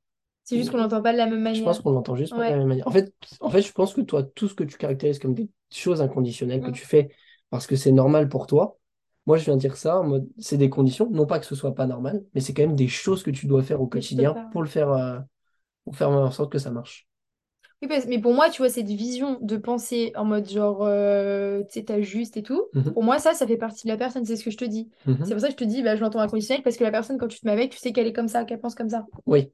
C'est juste qu'on l'entend pas de la même manière. Je pense qu'on l'entend juste pas de la même manière. En fait, en fait, je pense que toi, tout ce que tu caractérises comme des choses inconditionnelles que Mm. tu fais parce que c'est normal pour toi, moi, je viens de dire ça en mode, c'est des conditions. Non pas que ce soit pas normal, mais c'est quand même des choses que tu dois faire au quotidien pour le faire, euh, pour faire en sorte que ça marche. Oui, parce- mais pour moi, tu vois, cette vision de penser en mode genre, euh, tu sais, t'as juste et tout, Mhm, pour moi, ça, ça fait partie de la personne, c'est ce que je te dis. mhm. C'est pour ça que je te dis, bah, je l'entends inconditionnel, parce que la personne, quand tu te mets avec, tu sais qu'elle est comme ça, qu'elle pense comme ça. Oui,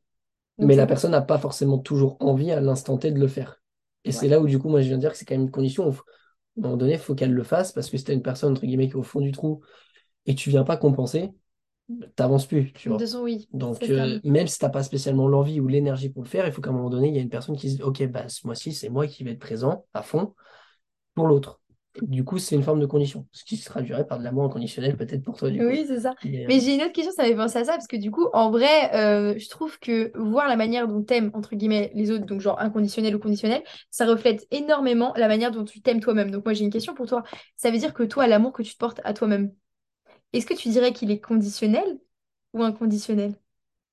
Donc, mais la personne n'a pas forcément toujours envie à l'instant T de le faire. Et c'est Ouais. là où, du coup, moi, je viens de dire que c'est quand même une condition. où, à un moment donné, il faut qu'elle le fasse parce que si t'as une personne, entre guillemets, qui est au fond du trou et tu viens pas compenser, t'avances plus, tu vois. toute façon, oui. Donc, euh, même si t'as pas spécialement l'envie ou l'énergie pour le faire, il faut qu'à un moment donné, il y ait une personne qui se dise, OK, bah, ce mois-ci, c'est moi qui vais être présent à fond pour l'autre. Du coup, c'est une forme de condition, ce qui se traduirait par de l'amour inconditionnel, peut-être pour toi, du coup. Oui, c'est ça. Mais, euh, Mais j'ai une autre question, ça m'avait pensé à ça, parce que du coup, en vrai, euh, je trouve que voir la manière dont t'aimes, entre guillemets, les autres, donc genre inconditionnel ou conditionnel, ça reflète énormément la manière dont tu t'aimes toi-même. Donc moi, j'ai une question pour toi. Ça veut dire que toi, l'amour que tu te portes à toi-même, est-ce que tu dirais qu'il est conditionnel ou inconditionnel?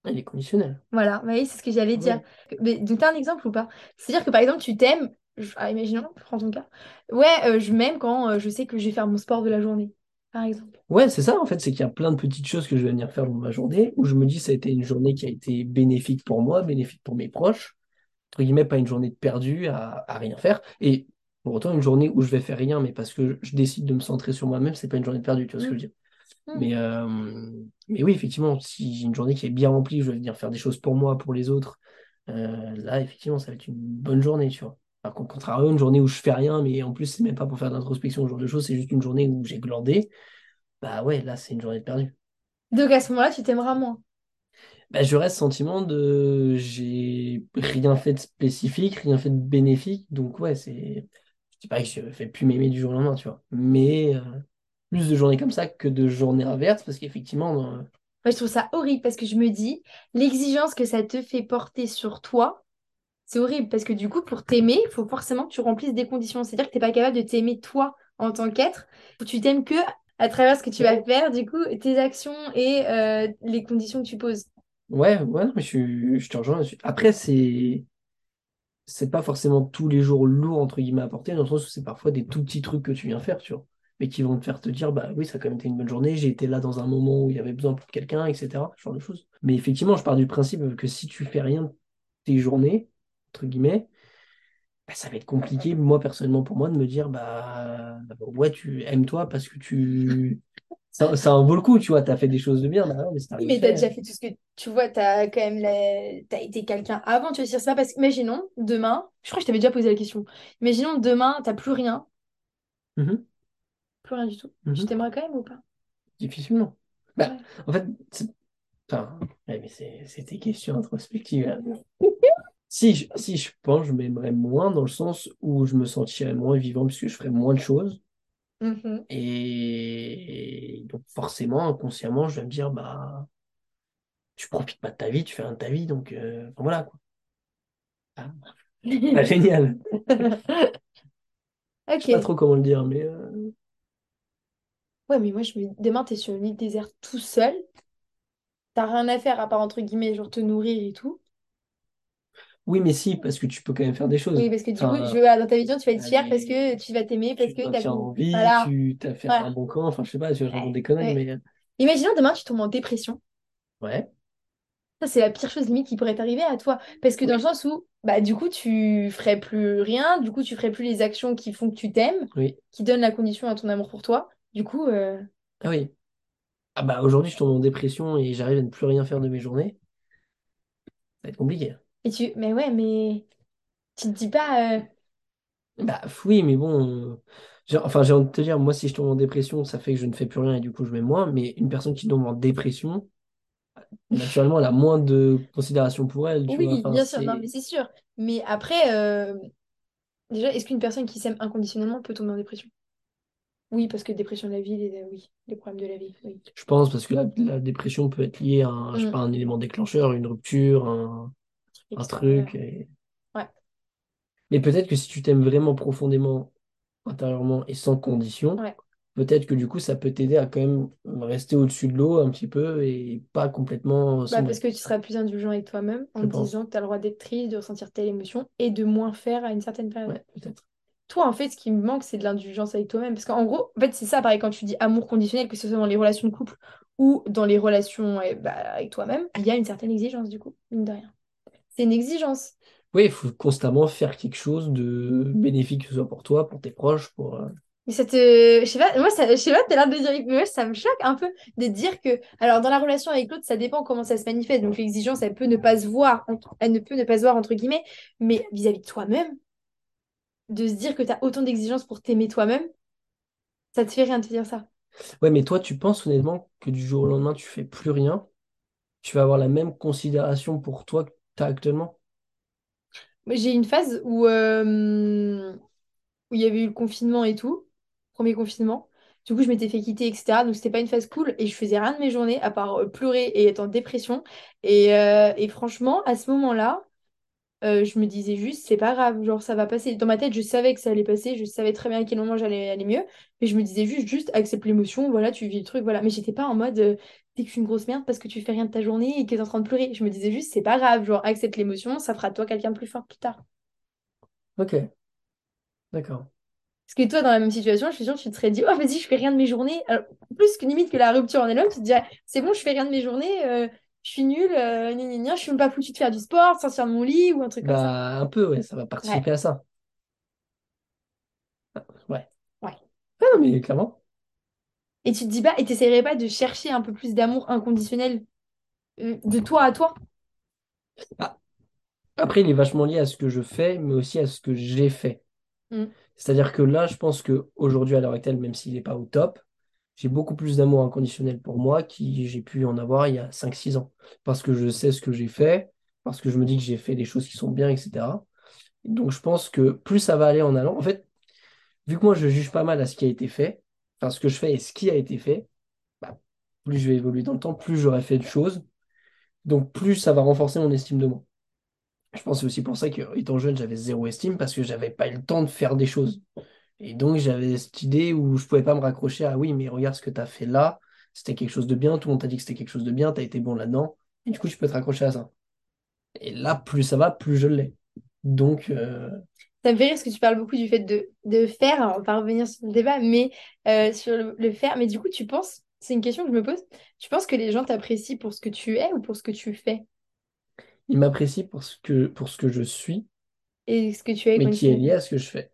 elle est conditionnelle. Voilà, oui, c'est ce que j'allais dire. Ouais. Mais, donc, t'as un exemple ou pas? C'est-à-dire que par exemple, tu t'aimes, je- ah, imaginons, prends ton cas. Ouais, euh, je m'aime quand euh, je sais que je vais faire mon sport de la journée, par exemple. Ouais, c'est ça, en fait, c'est qu'il y a plein de petites choses que je vais venir faire dans ma journée où je me dis ça a été une journée qui a été bénéfique pour moi, bénéfique pour mes proches. Entre guillemets, pas une journée de perdu à, à rien faire. Et pour autant, une journée où je vais faire rien, mais parce que je décide de me centrer sur moi-même, c'est pas une journée de perdu, tu vois ce que je veux dire? Mm. Mais, euh, mais oui, effectivement, si j'ai une journée qui est bien remplie, je vais venir faire des choses pour moi, pour les autres, euh, là, effectivement, ça va être une bonne journée, tu vois. Par contre, contrario, une journée où je fais rien, mais en plus, c'est même pas pour faire de l'introspection, ce genre de choses, c'est juste une journée où j'ai glandé, bah ouais, là, c'est une journée de perdu. Donc à ce moment-là, tu t'aimeras moins. Bah, je reste sentiment de j'ai rien fait de spécifique, rien fait de bénéfique, donc ouais, c'est. Je dis pas que je fais plus m'aimer du jour au lendemain, tu vois. Mais euh, plus de journées comme ça que de journées inverses, parce qu'effectivement, Moi, je trouve ça horrible parce que je me dis, l'exigence que ça te fait porter sur toi, c'est horrible parce que du coup, pour t'aimer, il faut forcément que tu remplisses des conditions. C'est-à-dire que tu n'es pas capable de t'aimer toi en tant qu'être. Tu t'aimes que à travers ce que tu vas faire, du coup, tes actions et euh, les conditions que tu poses. Ouais, ouais, non, mais je, je te rejoins là-dessus. Après, c'est c'est pas forcément tous les jours lourd, entre guillemets, à porter, dans le sens où c'est parfois des tout petits trucs que tu viens faire, tu vois, mais qui vont te faire te dire, bah oui, ça a quand même été une bonne journée, j'ai été là dans un moment où il y avait besoin pour quelqu'un, etc., ce genre de choses. Mais effectivement, je pars du principe que si tu fais rien de tes journées, entre guillemets, bah, ça va être compliqué, moi, personnellement, pour moi, de me dire, bah ouais, tu aimes toi parce que tu... Ça, ça en vaut le coup, tu vois, t'as fait des choses de bien, bah mais Oui, mais t'as fait. déjà fait tout ce que tu vois, t'as quand même la- t'as été quelqu'un avant, tu veux dire, pas parce que, imaginons, demain, je crois que je t'avais déjà posé la question, imaginons demain, t'as plus rien, Mhm, plus rien du tout. mhm. Tu t'aimerais quand même ou pas? Difficilement. Bah, Ouais. en fait, c'est- enfin, ouais, mais c'est tes questions introspectives. hein. Si je, si je pense, je m'aimerais moins dans le sens où je me sentirais moins vivant puisque je ferais moins de choses. Mhm. Et donc, forcément, inconsciemment, je vais me dire, bah, tu profites pas de ta vie, tu fais rien de ta vie, donc euh, enfin, voilà quoi. Ah, bah, génial. Je sais pas Ok. trop comment le dire, mais euh, Ouais, mais moi, je me... demain, t'es sur une île déserte tout seul. T'as rien à faire à part, entre guillemets, genre te nourrir et tout. oui, mais si, parce que tu peux quand même faire des choses. Oui, parce que du coup, je veux, dans ta vision, tu vas être fière aller- parce que tu vas t'aimer, parce tu que t'as fini. en vie, Voilà. tu t'as fait Voilà. un bon camp, enfin je sais pas, je raconte des conneries, mais Imaginons demain, tu tombes en dépression. ouais, Ça, c'est la pire chose limite qui pourrait t'arriver à toi. Parce que dans le sens où, bah, du coup, tu ferais plus rien, du coup, tu ferais plus les actions qui font que tu t'aimes, oui. qui donnent la condition à ton amour pour toi. Du coup, euh, Ah oui. Ah bah aujourd'hui je tombe en dépression et j'arrive à ne plus rien faire de mes journées, ça va être compliqué. et tu, mais ouais, mais tu te dis pas, euh, Bah oui, mais bon, j'ai- enfin j'ai envie de te dire, moi si je tombe en dépression, ça fait que je ne fais plus rien et du coup je m'aime moins, mais une personne qui tombe en dépression, naturellement elle a moins de considération pour elle, tu vois, oui, enfin bien sûr, non, mais c'est... c'est sûr. Mais après, euh, Déjà, est-ce qu'une personne qui s'aime inconditionnellement peut tomber en dépression? Oui, parce que dépression de la vie, les, oui, les problèmes de la vie, oui. Je pense parce que la, la dépression peut être liée à un, je sais Mm. pas, un élément déclencheur, une rupture, un, truc. et- Ouais. Mais peut-être que si tu t'aimes vraiment profondément, intérieurement et sans condition, Ouais. peut-être que du coup, ça peut t'aider à quand même rester au-dessus de l'eau un petit peu et pas complètement Bah, parce que tu seras plus indulgent avec toi-même en je te pense. disant que tu as le droit d'être triste, de ressentir telle émotion et de moins faire à une certaine période. Ouais, peut-être. Toi, en fait, ce qui me manque, c'est de l'indulgence avec toi-même. Parce qu'en gros, en fait, c'est ça, pareil, quand tu dis amour conditionnel, que ce soit dans les relations de couple ou dans les relations eh, bah, avec toi-même, il y a une certaine exigence, du coup, mine de rien. C'est une exigence. Oui, il faut constamment faire quelque chose de bénéfique, que ce soit pour toi, pour tes proches, pour... euh, Mais ça te... Je sais pas, moi, ça... je sais pas, t'as l'air de dire... Mais moi, ça me choque un peu de dire que... Alors, dans la relation avec l'autre, ça dépend comment ça se manifeste. Donc, l'exigence, elle peut ne pas se voir, elle ne peut ne pas se voir, entre guillemets, mais vis-à-vis de toi-même, de se dire que t'as autant d'exigences pour t'aimer toi-même, ça te fait rien de te dire ça. Ouais, mais toi, tu penses honnêtement que du jour au lendemain, tu fais plus rien, tu vas avoir la même considération pour toi que tu as actuellement? J'ai eu une phase où, euh, où il y avait eu le confinement et tout, premier confinement. Du coup, je m'étais fait quitter, etc. Donc, c'était pas une phase cool et je faisais rien de mes journées à part euh, pleurer et être en dépression. Et, euh, et franchement, à ce moment-là, euh, je me disais juste, c'est pas grave, genre ça va passer. Dans ma tête, je savais que ça allait passer, je savais très bien à quel moment j'allais aller mieux. Mais je me disais juste, juste accepte l'émotion, voilà, tu vis le truc, voilà. Mais j'étais pas en mode, euh, t'es qu'une grosse merde parce que tu fais rien de ta journée et que t'es en train de pleurer. Je me disais juste, c'est pas grave, genre accepte l'émotion, ça fera de toi quelqu'un de plus fort plus tard. Ok, d'accord. Parce que toi, dans la même situation, je suis sûre que tu te serais dit, oh, vas-y, je fais rien de mes journées. Alors, plus que limite que la rupture en elle-même, tu te dirais, c'est bon, je fais rien de mes journées, euh, je suis nulle, euh, gna, gna, gna, je suis même pas foutue de faire du sport, de sortir de mon lit ou un truc comme ça. Bah, un peu, ouais, ça va Ouais, participer à ça. Ouais. ouais. Ah, non, mais clairement. Et tu te dis pas, et t'essaierais pas de chercher un peu plus d'amour inconditionnel euh, de toi à toi? Ah, après, il est vachement lié à ce que je fais, mais aussi à ce que j'ai fait. Mm. C'est-à-dire que là, je pense qu'aujourd'hui, à l'heure actuelle, même s'il n'est pas au top, j'ai beaucoup plus d'amour inconditionnel pour moi que j'ai pu en avoir il y a cinq six ans. Parce que je sais ce que j'ai fait, parce que je me dis que j'ai fait des choses qui sont bien, etc. Donc je pense que plus ça va aller en allant, en fait, vu que moi je juge pas mal à ce qui a été fait, enfin ce que je fais et ce qui a été fait, bah, plus je vais évoluer dans le temps, plus j'aurai fait de choses, donc plus ça va renforcer mon estime de moi. Je pense que c'est aussi pour ça que étant jeune, j'avais zéro estime parce que j'avais pas eu le temps de faire des choses. Et donc j'avais cette idée où je pouvais pas me raccrocher à oui, mais regarde ce que tu as fait là, c'était quelque chose de bien, tout le monde t'a dit que c'était quelque chose de bien, tu as été bon là-dedans, et du coup tu peux te raccrocher à ça. Et là, plus ça va, plus je l'ai. Donc, euh, Ça me fait rire parce que tu parles beaucoup du fait de, de faire, alors on va revenir sur le débat, mais euh, sur le, le faire. Mais du coup, tu penses, c'est une question que je me pose, tu penses que les gens t'apprécient pour ce que tu es ou pour ce que tu fais? il m'apprécie pour ce que, pour ce que je suis, Et ce que tu es mais qui est lié à ce que je fais.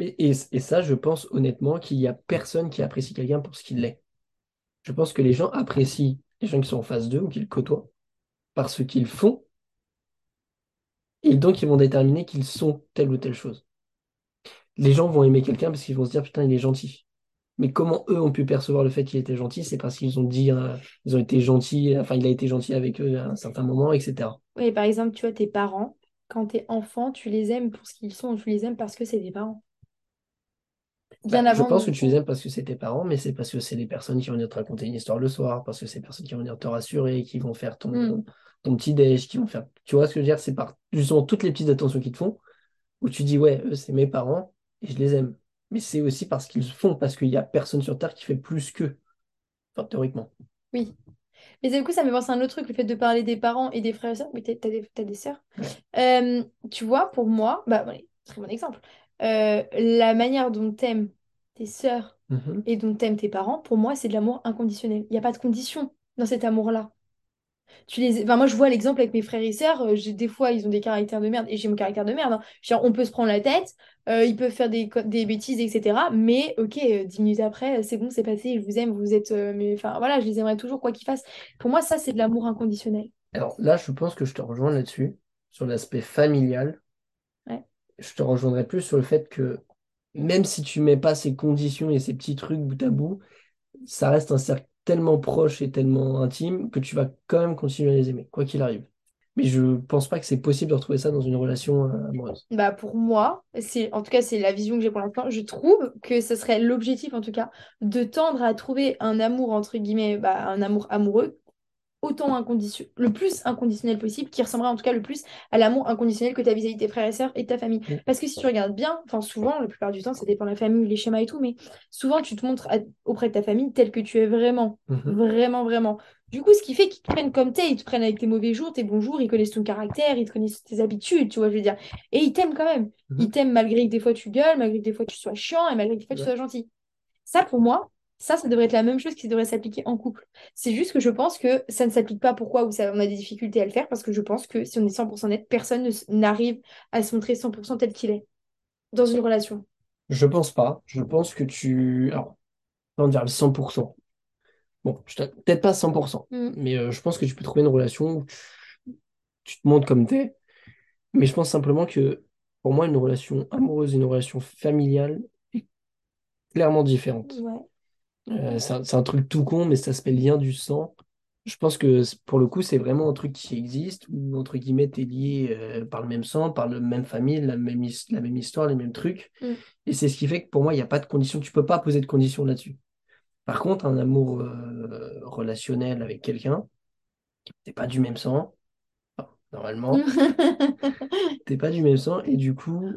Et, ça, je pense honnêtement qu'il n'y a personne qui apprécie quelqu'un pour ce qu'il est. Je pense que les gens apprécient les gens qui sont en face d'eux ou qu'ils côtoient par ce qu'ils font, et donc ils vont déterminer qu'ils sont telle ou telle chose. Les gens vont aimer quelqu'un parce qu'ils vont se dire, putain, il est gentil. Mais comment eux ont pu percevoir le fait qu'il était gentil, c'est parce qu'ils ont dit, euh, ils ont été gentils, enfin, il a été gentil avec eux à un certain moment, etc. Oui, par exemple, tu vois, tes parents, quand t'es enfant, tu les aimes pour ce qu'ils sont, tu les aimes parce que c'est des parents. Bah, je pense que tu les aimes parce que c'est tes parents, mais c'est parce que c'est des personnes qui vont venir te raconter une histoire le soir, parce que c'est des personnes qui vont venir te rassurer, qui vont faire Hmm, ton, ton petit déj, qui vont faire. Tu vois ce que je veux dire? C'est par justement toutes les petites attentions qu'ils te font, où tu dis, ouais, eux, c'est mes parents et je les aime. Mais c'est aussi parce qu'ils font, parce qu'il n'y a personne sur Terre qui fait plus qu'eux, enfin, théoriquement. oui. Mais du coup, ça me fait penser à un autre truc, le fait de parler des parents et des frères et sœurs. Mais t'as des, des sœurs. Euh, tu vois, pour moi, bah, ouais, très bon exemple. Euh, la manière dont t'aimes tes sœurs Mhm. et dont t'aimes tes parents, pour moi, c'est de l'amour inconditionnel. Il n'y a pas de condition dans cet amour-là. Tu les... enfin, moi, je vois l'exemple avec mes frères et sœurs. euh, j'ai... Des fois, ils ont des caractères de merde et j'ai mon caractère de merde. hein. Genre, on peut se prendre la tête, euh, ils peuvent faire des, des bêtises, etc. Mais ok, dix minutes après, c'est bon, c'est passé, je vous aime, vous êtes. euh, mais enfin, voilà, je les aimerai toujours, quoi qu'ils fassent. Pour moi, ça, c'est de l'amour inconditionnel. Alors là, je pense que je te rejoins là-dessus, sur l'aspect familial. Je te rejoindrai plus sur le fait que même si tu mets pas ces conditions et ces petits trucs bout à bout, ça reste un cercle tellement proche et tellement intime que tu vas quand même continuer à les aimer, quoi qu'il arrive. mais je pense pas que c'est possible de retrouver ça dans une relation euh, amoureuse. Bah pour moi, c'est en tout cas c'est la vision que j'ai pour l'instant. Je trouve que ce serait l'objectif en tout cas de tendre à trouver un amour entre guillemets, bah, un amour amoureux autant inconditionnel, le plus inconditionnel possible, qui ressemblerait en tout cas le plus à l'amour inconditionnel que tu as vis-à-vis de tes frères et sœurs et de ta famille. Mm. Parce que si tu regardes bien, enfin souvent, la plupart du temps, ça dépend de la famille, les schémas et tout, mais souvent tu te montres à- auprès de ta famille tel que tu es vraiment, Mhm. vraiment, vraiment. Du coup, ce qui fait qu'ils te prennent comme t'es, ils te prennent avec tes mauvais jours, tes bons jours, ils connaissent ton caractère, ils te connaissent tes habitudes, tu vois, je veux dire. Et ils t'aiment quand même. Mhm. Ils t'aiment malgré que des fois tu gueules, malgré que des fois tu sois chiant et malgré que des fois tu sois gentil. Ça, pour moi, ça, ça devrait être la même chose qui devrait s'appliquer en couple. C'est juste que je pense que ça ne s'applique pas. Pourquoi Ou ça, on a des difficultés à le faire parce que je pense que si on est 100% net, personne n'arrive à se montrer 100% tel qu'il est dans une relation. Je pense pas. Je pense que tu. Alors, on dire le 100%. Bon, peut-être pas 100%, Mm. mais euh, je pense que tu peux trouver une relation où tu, tu te montres comme t'es. Mais je pense simplement que pour moi, une relation amoureuse et une relation familiale est clairement différente. Ouais. Euh, c'est un, c'est un truc tout con, mais ça s'appelle lien du sang. Je pense que pour le coup, c'est vraiment un truc qui existe, où entre guillemets, t'es lié euh, par le même sang, par la même famille, la même, his- la même histoire, les mêmes trucs. Mm. Et c'est ce qui fait que pour moi, il n'y a pas de condition, tu peux pas poser de conditions là-dessus. Par contre, un amour euh, relationnel avec quelqu'un, t'es pas du même sang, enfin, normalement, t'es pas du même sang, et du coup,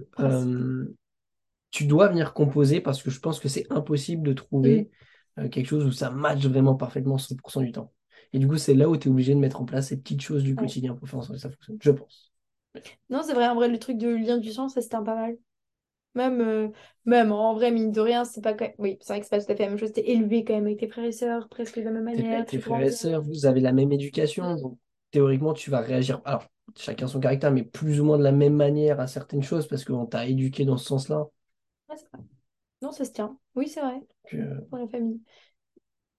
tu dois venir composer parce que je pense que c'est impossible de trouver euh, quelque chose où ça matche vraiment parfaitement 100% du temps. Et du coup, c'est là où tu es obligé de mettre en place ces petites choses du Ouais. quotidien pour faire en sorte que ça fonctionne, je pense. Non, c'est vrai, en vrai, le truc de lien du sang, ça c'était un pas mal. Même, euh, même en vrai, mine de rien, c'est pas quand même- Oui, c'est vrai que c'est pas tout à fait la même chose. T'es élevé quand même avec tes frères et sœurs, presque de la même manière. tes frères et sœurs, vous avez la même éducation, donc théoriquement, tu vas réagir. Alors, chacun son caractère, mais plus ou moins de la même manière à certaines choses parce qu'on t'a éduqué dans ce sens-là. Ouais, c'est vrai. Non, ça se tient. Oui, c'est vrai, Euh, pour la famille.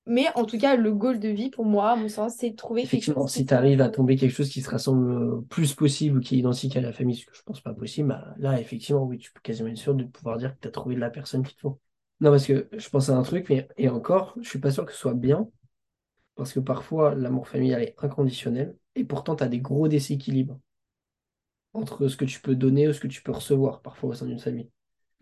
Mais en tout cas, le goal de vie, pour moi, à mon sens, c'est de trouver quelque Effectivement, chose si tu arrives à tomber quelque chose qui se rassemble le plus possible ou qui est identique à la famille, ce que je pense pas possible, bah, là, effectivement, oui, tu peux quasiment être sûr de pouvoir dire que tu as trouvé la personne qu'il te faut. Non, parce que je pense à un truc, mais et encore, je suis pas sûr que ce soit bien, parce que parfois, l'amour familial est inconditionnel, et pourtant, tu as des gros déséquilibres entre ce que tu peux donner ou ce que tu peux recevoir, parfois, au sein d'une famille.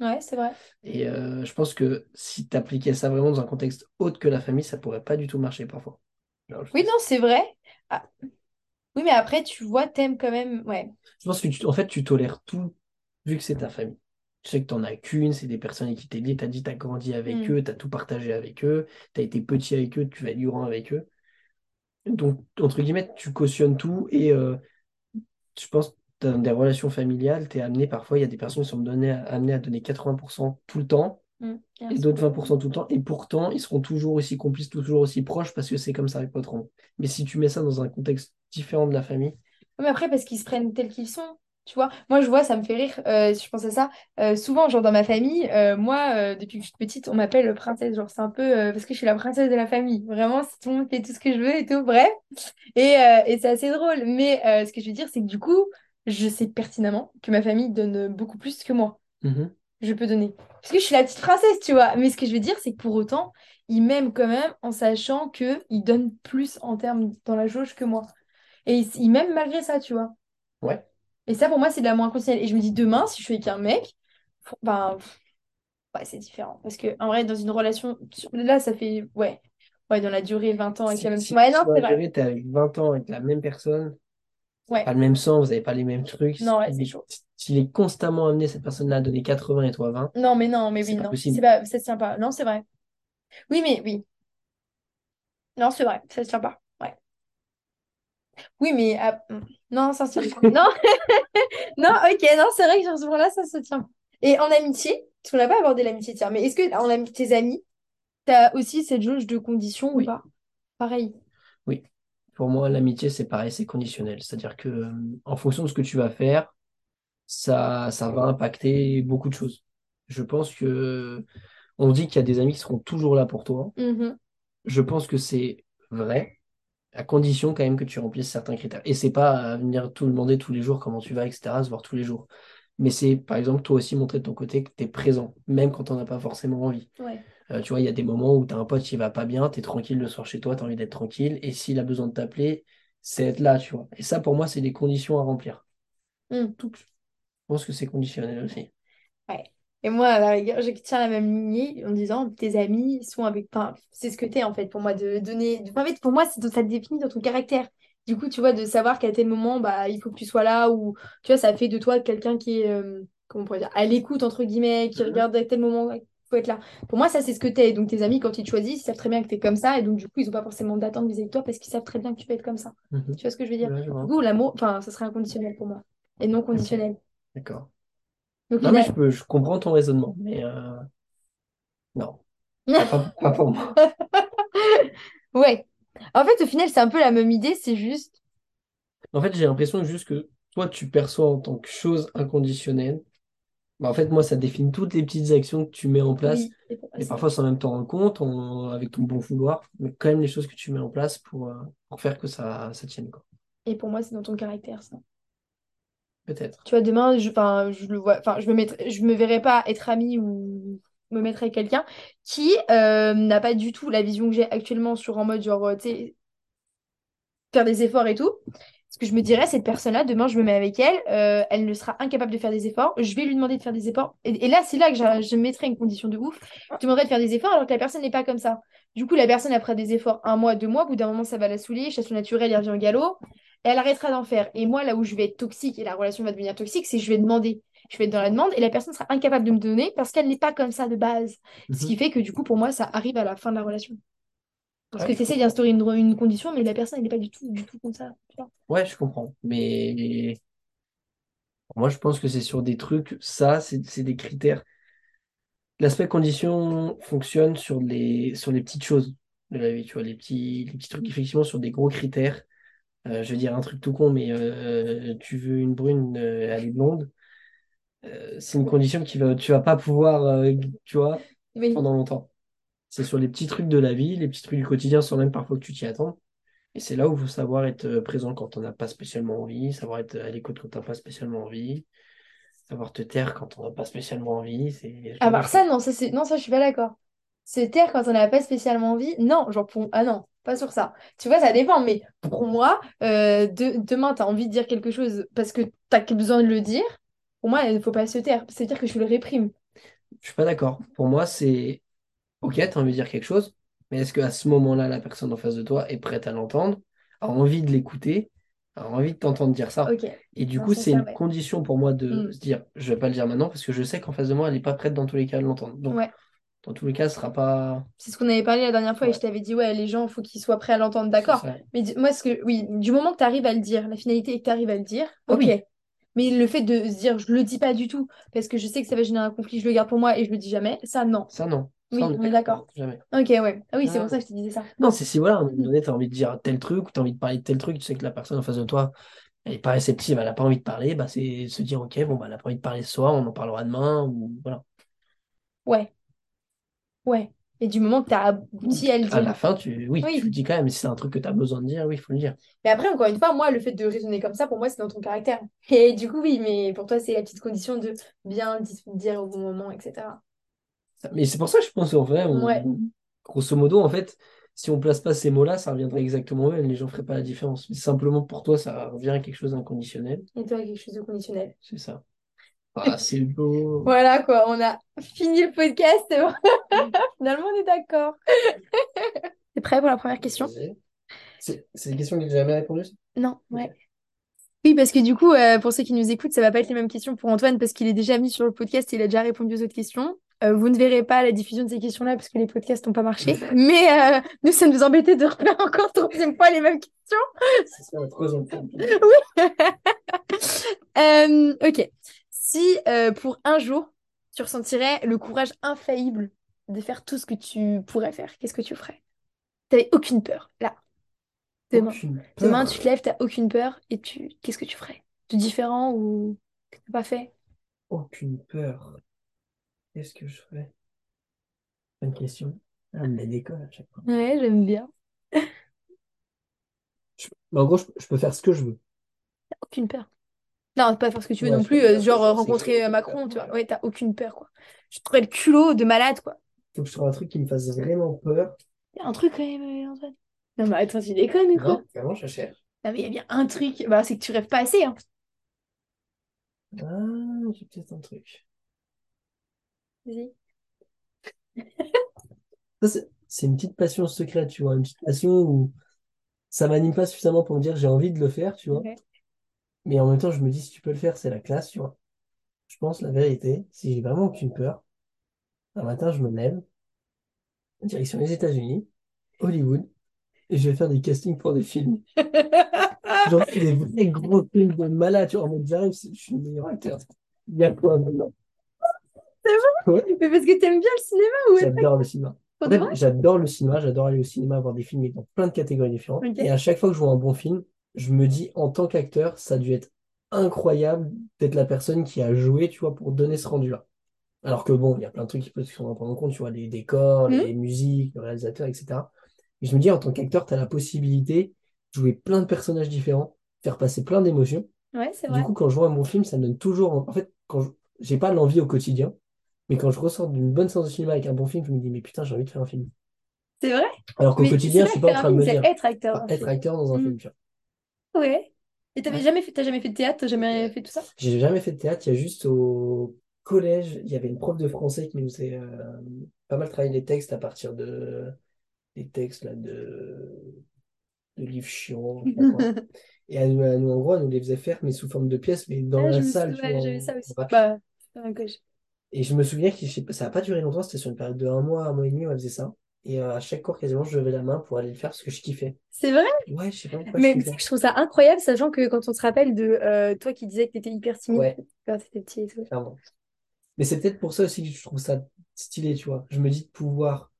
Ouais, c'est vrai. Et euh, je pense que si tu appliquais ça vraiment dans un contexte autre que la famille, ça pourrait pas du tout marcher parfois. Alors, je Oui, non, c'est vrai. Ah, Oui, mais après, tu vois, t'aimes quand même. Ouais. Je pense que tu, en fait, tu tolères tout vu que c'est ta famille. Tu sais que tu n'en as qu'une, c'est des personnes avec qui t'es lié, tu as dit tu as grandi avec Mm. eux, tu as tout partagé avec eux, tu as été petit avec eux, tu vas être grand avec eux. Donc, entre guillemets, tu cautionnes tout et euh, je pense dans des relations familiales, tu es amené parfois, il y a des personnes qui sont données, amenées à donner 80% tout le temps Mm. et d'autres 20% tout le temps, et pourtant, ils seront toujours aussi complices, toujours aussi proches parce que c'est comme ça avec votre. Mais si tu mets ça dans un contexte différent de la famille, Mais après, parce qu'ils se prennent tels qu'ils sont. Tu vois, moi je vois, ça me fait rire, euh, si je pense à ça. Euh, souvent, genre dans ma famille, euh, moi, euh, depuis que je suis petite, on m'appelle princesse. Genre, c'est un peu parce que je suis la princesse de la famille. Vraiment, c'est tout le monde fait tout ce que je veux et tout, bref. Et, et c'est assez drôle. Mais ce que je veux dire, c'est que du coup, je sais pertinemment que ma famille donne beaucoup plus que moi. Mhm. Je peux donner. Parce que je suis la petite princesse, tu vois. Mais ce que je veux dire, c'est que pour autant, ils m'aiment quand même en sachant qu'ils donnent plus en termes dans la jauge que moi. Et ils ils m'aiment malgré ça, tu vois. ouais. Et ça, pour moi, c'est de l'amour inconditionnel. Et je me dis, demain, si je suis avec un mec, ben, ouais, c'est différent. Parce que, en vrai, dans une relation, là, ça fait, ouais, ouais, dans la durée, 20 ans avec Si, la même. si Ouais, tu non, t'es avec 20 ans avec la même personne, Ouais, pas le même sang, vous n'avez pas les mêmes trucs. non, ouais, c'est est- chaud. S'il est constamment amené, cette personne-là, à donner 80 et toi 20, Non, mais non, mais oui, pas non. C'est pas, ça se tient pas. Non, c'est vrai. Oui, mais oui. Non, c'est vrai, ça se tient pas. Ouais. Oui, mais. hmm. non, ça se tient pas. Non, non, ok, non, c'est vrai que sur ce point-là, ça se tient pas. Et en amitié, parce qu'on n'a pas abordé l'amitié, tiens, mais est-ce que en ami tes amis, t'as aussi cette jauge de conditions ou Oui. pas? Pareil. Oui. Pour moi, l'amitié, c'est pareil, c'est conditionnel. C'est-à-dire que euh, en fonction de ce que tu vas faire, ça, ça va impacter beaucoup de choses. Je pense que on dit qu'il y a des amis qui seront toujours là pour toi. Mhm. Je pense que c'est vrai, à condition quand même que tu remplisses certains critères. Et c'est pas à venir tout demander tous les jours comment tu vas, etc., se voir tous les jours. Mais c'est, par exemple, toi aussi montrer de ton côté que tu es présent, même quand on n'a pas forcément envie. Ouais. Euh, tu vois, il y a des moments où tu as un pote qui va pas bien, tu es tranquille le soir chez toi, tu as envie d'être tranquille, et s'il a besoin de t'appeler, c'est être là, tu vois. Et ça, pour moi, c'est des conditions à remplir. Hmm. Tout. Je pense que c'est conditionnel aussi. Ouais. Et moi, à la rigueur, je tiens la même lignée en disant tes amis sont avec. Enfin, c'est ce que t'es en fait pour moi, de donner. En fait, pour moi, c'est ça te définit dans ton caractère. Du coup, tu vois, de savoir qu'à tel moment, bah, il faut que tu sois là, ou tu vois, ça fait de toi quelqu'un qui est, euh, comment on pourrait dire, à l'écoute, entre guillemets, qui Mhm. regarde à tel moment, faut être là. Pour moi, ça, c'est ce que t'es. Donc, tes amis, quand ils te choisissent, ils savent très bien que t'es comme ça, et donc, du coup, ils n'ont pas forcément d'attente vis-à-vis de toi parce qu'ils savent très bien que tu vas être comme ça. Mhm. Tu vois ce que je veux dire? Ouais. Du coup, l'amour, enfin, ça serait inconditionnel pour moi, et non conditionnel. D'accord. Donc, Non, mais a- je peux, je comprends ton raisonnement, mais euh, non, pas pour moi. Ouais. En fait, au final, c'est un peu la même idée, c'est juste. En fait, j'ai l'impression juste que toi, tu perçois en tant que chose inconditionnelle. Bah, en fait, moi, ça définit toutes les petites actions que tu mets en place, Oui. et parfois sans même t'en rendre compte, avec ton bon vouloir, mais quand même les choses que tu mets en place pour, euh, pour faire que ça, ça tienne, quoi. Et pour moi, c'est dans ton caractère, ça. Peut-être. Tu vois, demain, je, je le vois, enfin, je me mettrai, je me verrai pas être amie ou me mettre avec quelqu'un qui euh, n'a pas du tout la vision que j'ai actuellement sur en mode genre, euh, tu sais, faire des efforts et tout. Ce que je me dirais, cette personne-là, demain, je me mets avec elle, euh, elle ne sera incapable de faire des efforts. Je vais lui demander de faire des efforts. Et, et là, c'est là que je, je mettrai une condition de ouf. Je demanderai de faire des efforts alors que la personne n'est pas comme ça. Du coup, la personne, après des efforts un mois, deux mois, au bout d'un moment, ça va la saouler. Chasse naturelle, elle revient au galop. Et elle arrêtera d'en faire. Et moi, là où je vais être toxique et la relation va devenir toxique, c'est que je vais demander. Je vais être dans la demande et la personne sera incapable de me donner parce qu'elle n'est pas comme ça de base. Ce qui Mhm. fait que du coup, pour moi, ça arrive à la fin de la relation. Parce que tu essaies d'instaurer une, une condition, mais la personne, elle n'est pas du tout, du tout comme ça. Ouais, je comprends. Mais moi, je pense que c'est sur des trucs, ça, c'est des critères. L'aspect condition fonctionne sur les, sur les petites choses de la vie, tu vois, les petits, les petits trucs, effectivement, sur des gros critères. Euh, je veux dire un truc tout con, mais euh, tu veux une brune, euh, elle est blonde. Euh, c'est une condition qui va, tu vas pas pouvoir, tu vois, pendant longtemps. C'est sur les petits trucs de la vie, les petits trucs du quotidien, sans même parfois que tu t'y attends. Et c'est là où il faut savoir être euh, présent quand on n'a pas spécialement envie, savoir être à l'écoute quand t'as pas spécialement envie, savoir te taire quand on n'a pas spécialement envie. C'est Ah bah ça, non, ça, c'est... non, ça, je suis pas d'accord. Se taire quand on n'a pas spécialement envie, non, genre pour... Ah non, pas sur ça. Tu vois, ça dépend, mais pour moi, euh, de... demain, tu as envie de dire quelque chose parce que tu as besoin de le dire, pour moi, il ne faut pas se taire. C'est-à-dire que je le réprime. Je suis pas d'accord. Pour moi, c'est ok, t'as envie de dire quelque chose, mais est-ce qu'à ce moment-là, la personne en face de toi est prête à l'entendre, a envie de l'écouter, a envie de t'entendre dire ça? Et du coup, ce c'est une ouais. condition pour moi de Mm. se dire, je vais pas le dire maintenant parce que je sais qu'en face de moi, elle n'est pas prête dans tous les cas à l'entendre. Donc, Ouais. dans tous les cas, ce sera pas. C'est ce qu'on avait parlé la dernière fois et je t'avais dit, ouais, les gens, il faut qu'ils soient prêts à l'entendre, d'accord. Mais moi, ce que, oui, du moment que tu arrives à le dire, la finalité est que tu arrives à le dire, Ah ok. oui. Mais le fait de se dire, je le dis pas du tout, parce que je sais que ça va générer un conflit, je le garde pour moi et je le dis jamais, ça, non. Ça, non. Oui, on est d'accord. Jamais. Ok, ouais. Ah oui, c'est Ah. pour ça que je te disais ça. Non, c'est si voilà, à un moment donné, tu as envie de dire tel truc, ou tu as envie de parler de tel truc, tu sais que la personne en face de toi, elle n'est pas réceptive, elle n'a pas envie de parler, bah, c'est se dire, ok, bon, bah, elle n'a pas envie de parler ce soir, on en parlera demain, ou voilà. Ouais, ouais. Et du moment que tu as abouti à le À la dire. fin, tu, oui, Oui. tu le dis quand même, mais si c'est un truc que tu as besoin de dire, oui, il faut le dire. Mais après, encore une fois, moi, le fait de raisonner comme ça, pour moi, c'est dans ton caractère. Et du coup, oui, mais pour toi, c'est la petite condition de bien dire au bon moment, etc. Mais c'est pour ça que je pense, en vrai, on- Ouais. grosso modo, en fait, si on place pas ces mots-là, ça reviendrait exactement au même, les gens feraient pas la différence. Mais simplement pour toi, ça revient à quelque chose d'inconditionnel, Et toi, quelque chose de conditionnel. c'est ça. Ah, c'est beau. Voilà, quoi, on a fini le podcast. bon. Finalement, on est d'accord. T'es prêt pour la première question? C'est une question que j'ai jamais répondu, Non, ouais. Oui, parce que du coup, euh, pour ceux qui nous écoutent, ça va pas être les mêmes questions pour Antoine parce qu'il est déjà venu sur le podcast et il a déjà répondu aux autres questions. Euh, vous ne verrez pas la diffusion de ces questions-là parce que les podcasts n'ont pas marché. Mais euh, nous, ça nous embêtait de refaire encore troisième fois les mêmes questions. C'est ça troisième fois. Euh, ok. Si pour un jour, tu ressentirais le courage infaillible de faire tout ce que tu pourrais faire, qu'est-ce que tu ferais? T'avais aucune peur, là. Demain. Demain, tu te lèves, t'as aucune peur et tu qu'est-ce que tu ferais? De différent ou que t'as pas fait? Aucune peur. Qu'est-ce que je ferais? Bonne question. Ah, mais d'école à chaque fois. Ouais, j'aime bien. Je- mais en gros, je, je peux faire ce que je veux. T'as aucune peur. Non, pas faire ce que tu veux Ouais, non je plus, euh, genre euh, que rencontrer euh, Macron, tu vois. Ouais, t'as aucune peur, quoi. Je trouverais le culot de malade, quoi. Faut que je trouve un truc qui me fasse vraiment peur. Y a un truc quand même, euh, Antoine. Non, mais attends, tu déconnes, quoi. Non, vraiment, je cherche. Ah, mais il y a bien un truc, bah, c'est que tu rêves pas assez. Hein. Ah, j'ai peut-être un truc. Vas-y. C'est une petite passion secrète, tu vois. Une petite passion où ça m'anime pas suffisamment pour me dire j'ai envie de le faire, tu vois. Mais en même temps, je me dis si tu peux le faire, c'est la classe, tu vois. Je pense la vérité, si j'ai vraiment aucune peur, un matin, je me lève, direction les États-Unis, Hollywood, et je vais faire des castings pour des films. Genre des vrais gros films de malade, tu vois. En mode, j'arrive, je suis le meilleur acteur. Il y a quoi maintenant? C'est Ouais, Mais parce que t'aimes bien le cinéma ou j'adore le cinéma. En fait, vrai? j'adore le cinéma, j'adore aller au cinéma voir des films dans plein de catégories différentes. Et à chaque fois que je vois un bon film, je me dis, en tant qu'acteur, ça a dû être incroyable d'être la personne qui a joué, tu vois, pour donner ce rendu-là. Alors que bon, il y a plein de trucs qui peuvent se prendre en compte, tu vois, les décors, Mhm. les musiques, le réalisateur, etc. Et je me dis, en tant qu'acteur, tu as la possibilité de jouer plein de personnages différents, faire passer plein d'émotions. Ouais, c'est Du vrai. coup, quand je vois un bon film, ça me donne toujours. En en fait, quand je... j'ai pas l'envie au quotidien, mais quand je ressors d'une bonne séance de cinéma avec un bon film, je me dis, mais putain, j'ai envie de faire un film. C'est vrai? Alors qu'au quotidien, je suis pas en train de me dire, être acteur être acteur dans un film, tu vois. Ouais. Et t'avais jamais fait, t'as jamais fait de théâtre, t'as jamais fait tout ça? J'ai jamais fait de théâtre, il y a juste au collège, il y avait une prof de français qui nous faisait euh, pas mal travailler les textes à partir de des textes là, de, de livres chiants, je sais pas quoi. Et elle, nous, elle nous, en gros, elle nous les faisait faire, mais sous forme de pièces, mais dans Ah, je la me salle, tu j'avais ça aussi. Bah. Et je me souviens que je sais pas, ça n'a pas duré longtemps, c'était sur une période de un mois, un mois et demi où elle faisait ça. Et euh, à chaque cours, quasiment, je levais la main pour aller le faire parce que je kiffais. C'est vrai? Ouais, je sais pas pourquoi je Mais tu sais que je trouve ça incroyable, sachant que quand on se rappelle de euh, toi qui disais que t'étais hyper timide Ouais, quand t'étais petit et tout. clairement. Mais c'est peut-être pour ça aussi que je trouve ça stylé, tu vois. Je me dis de pouvoir.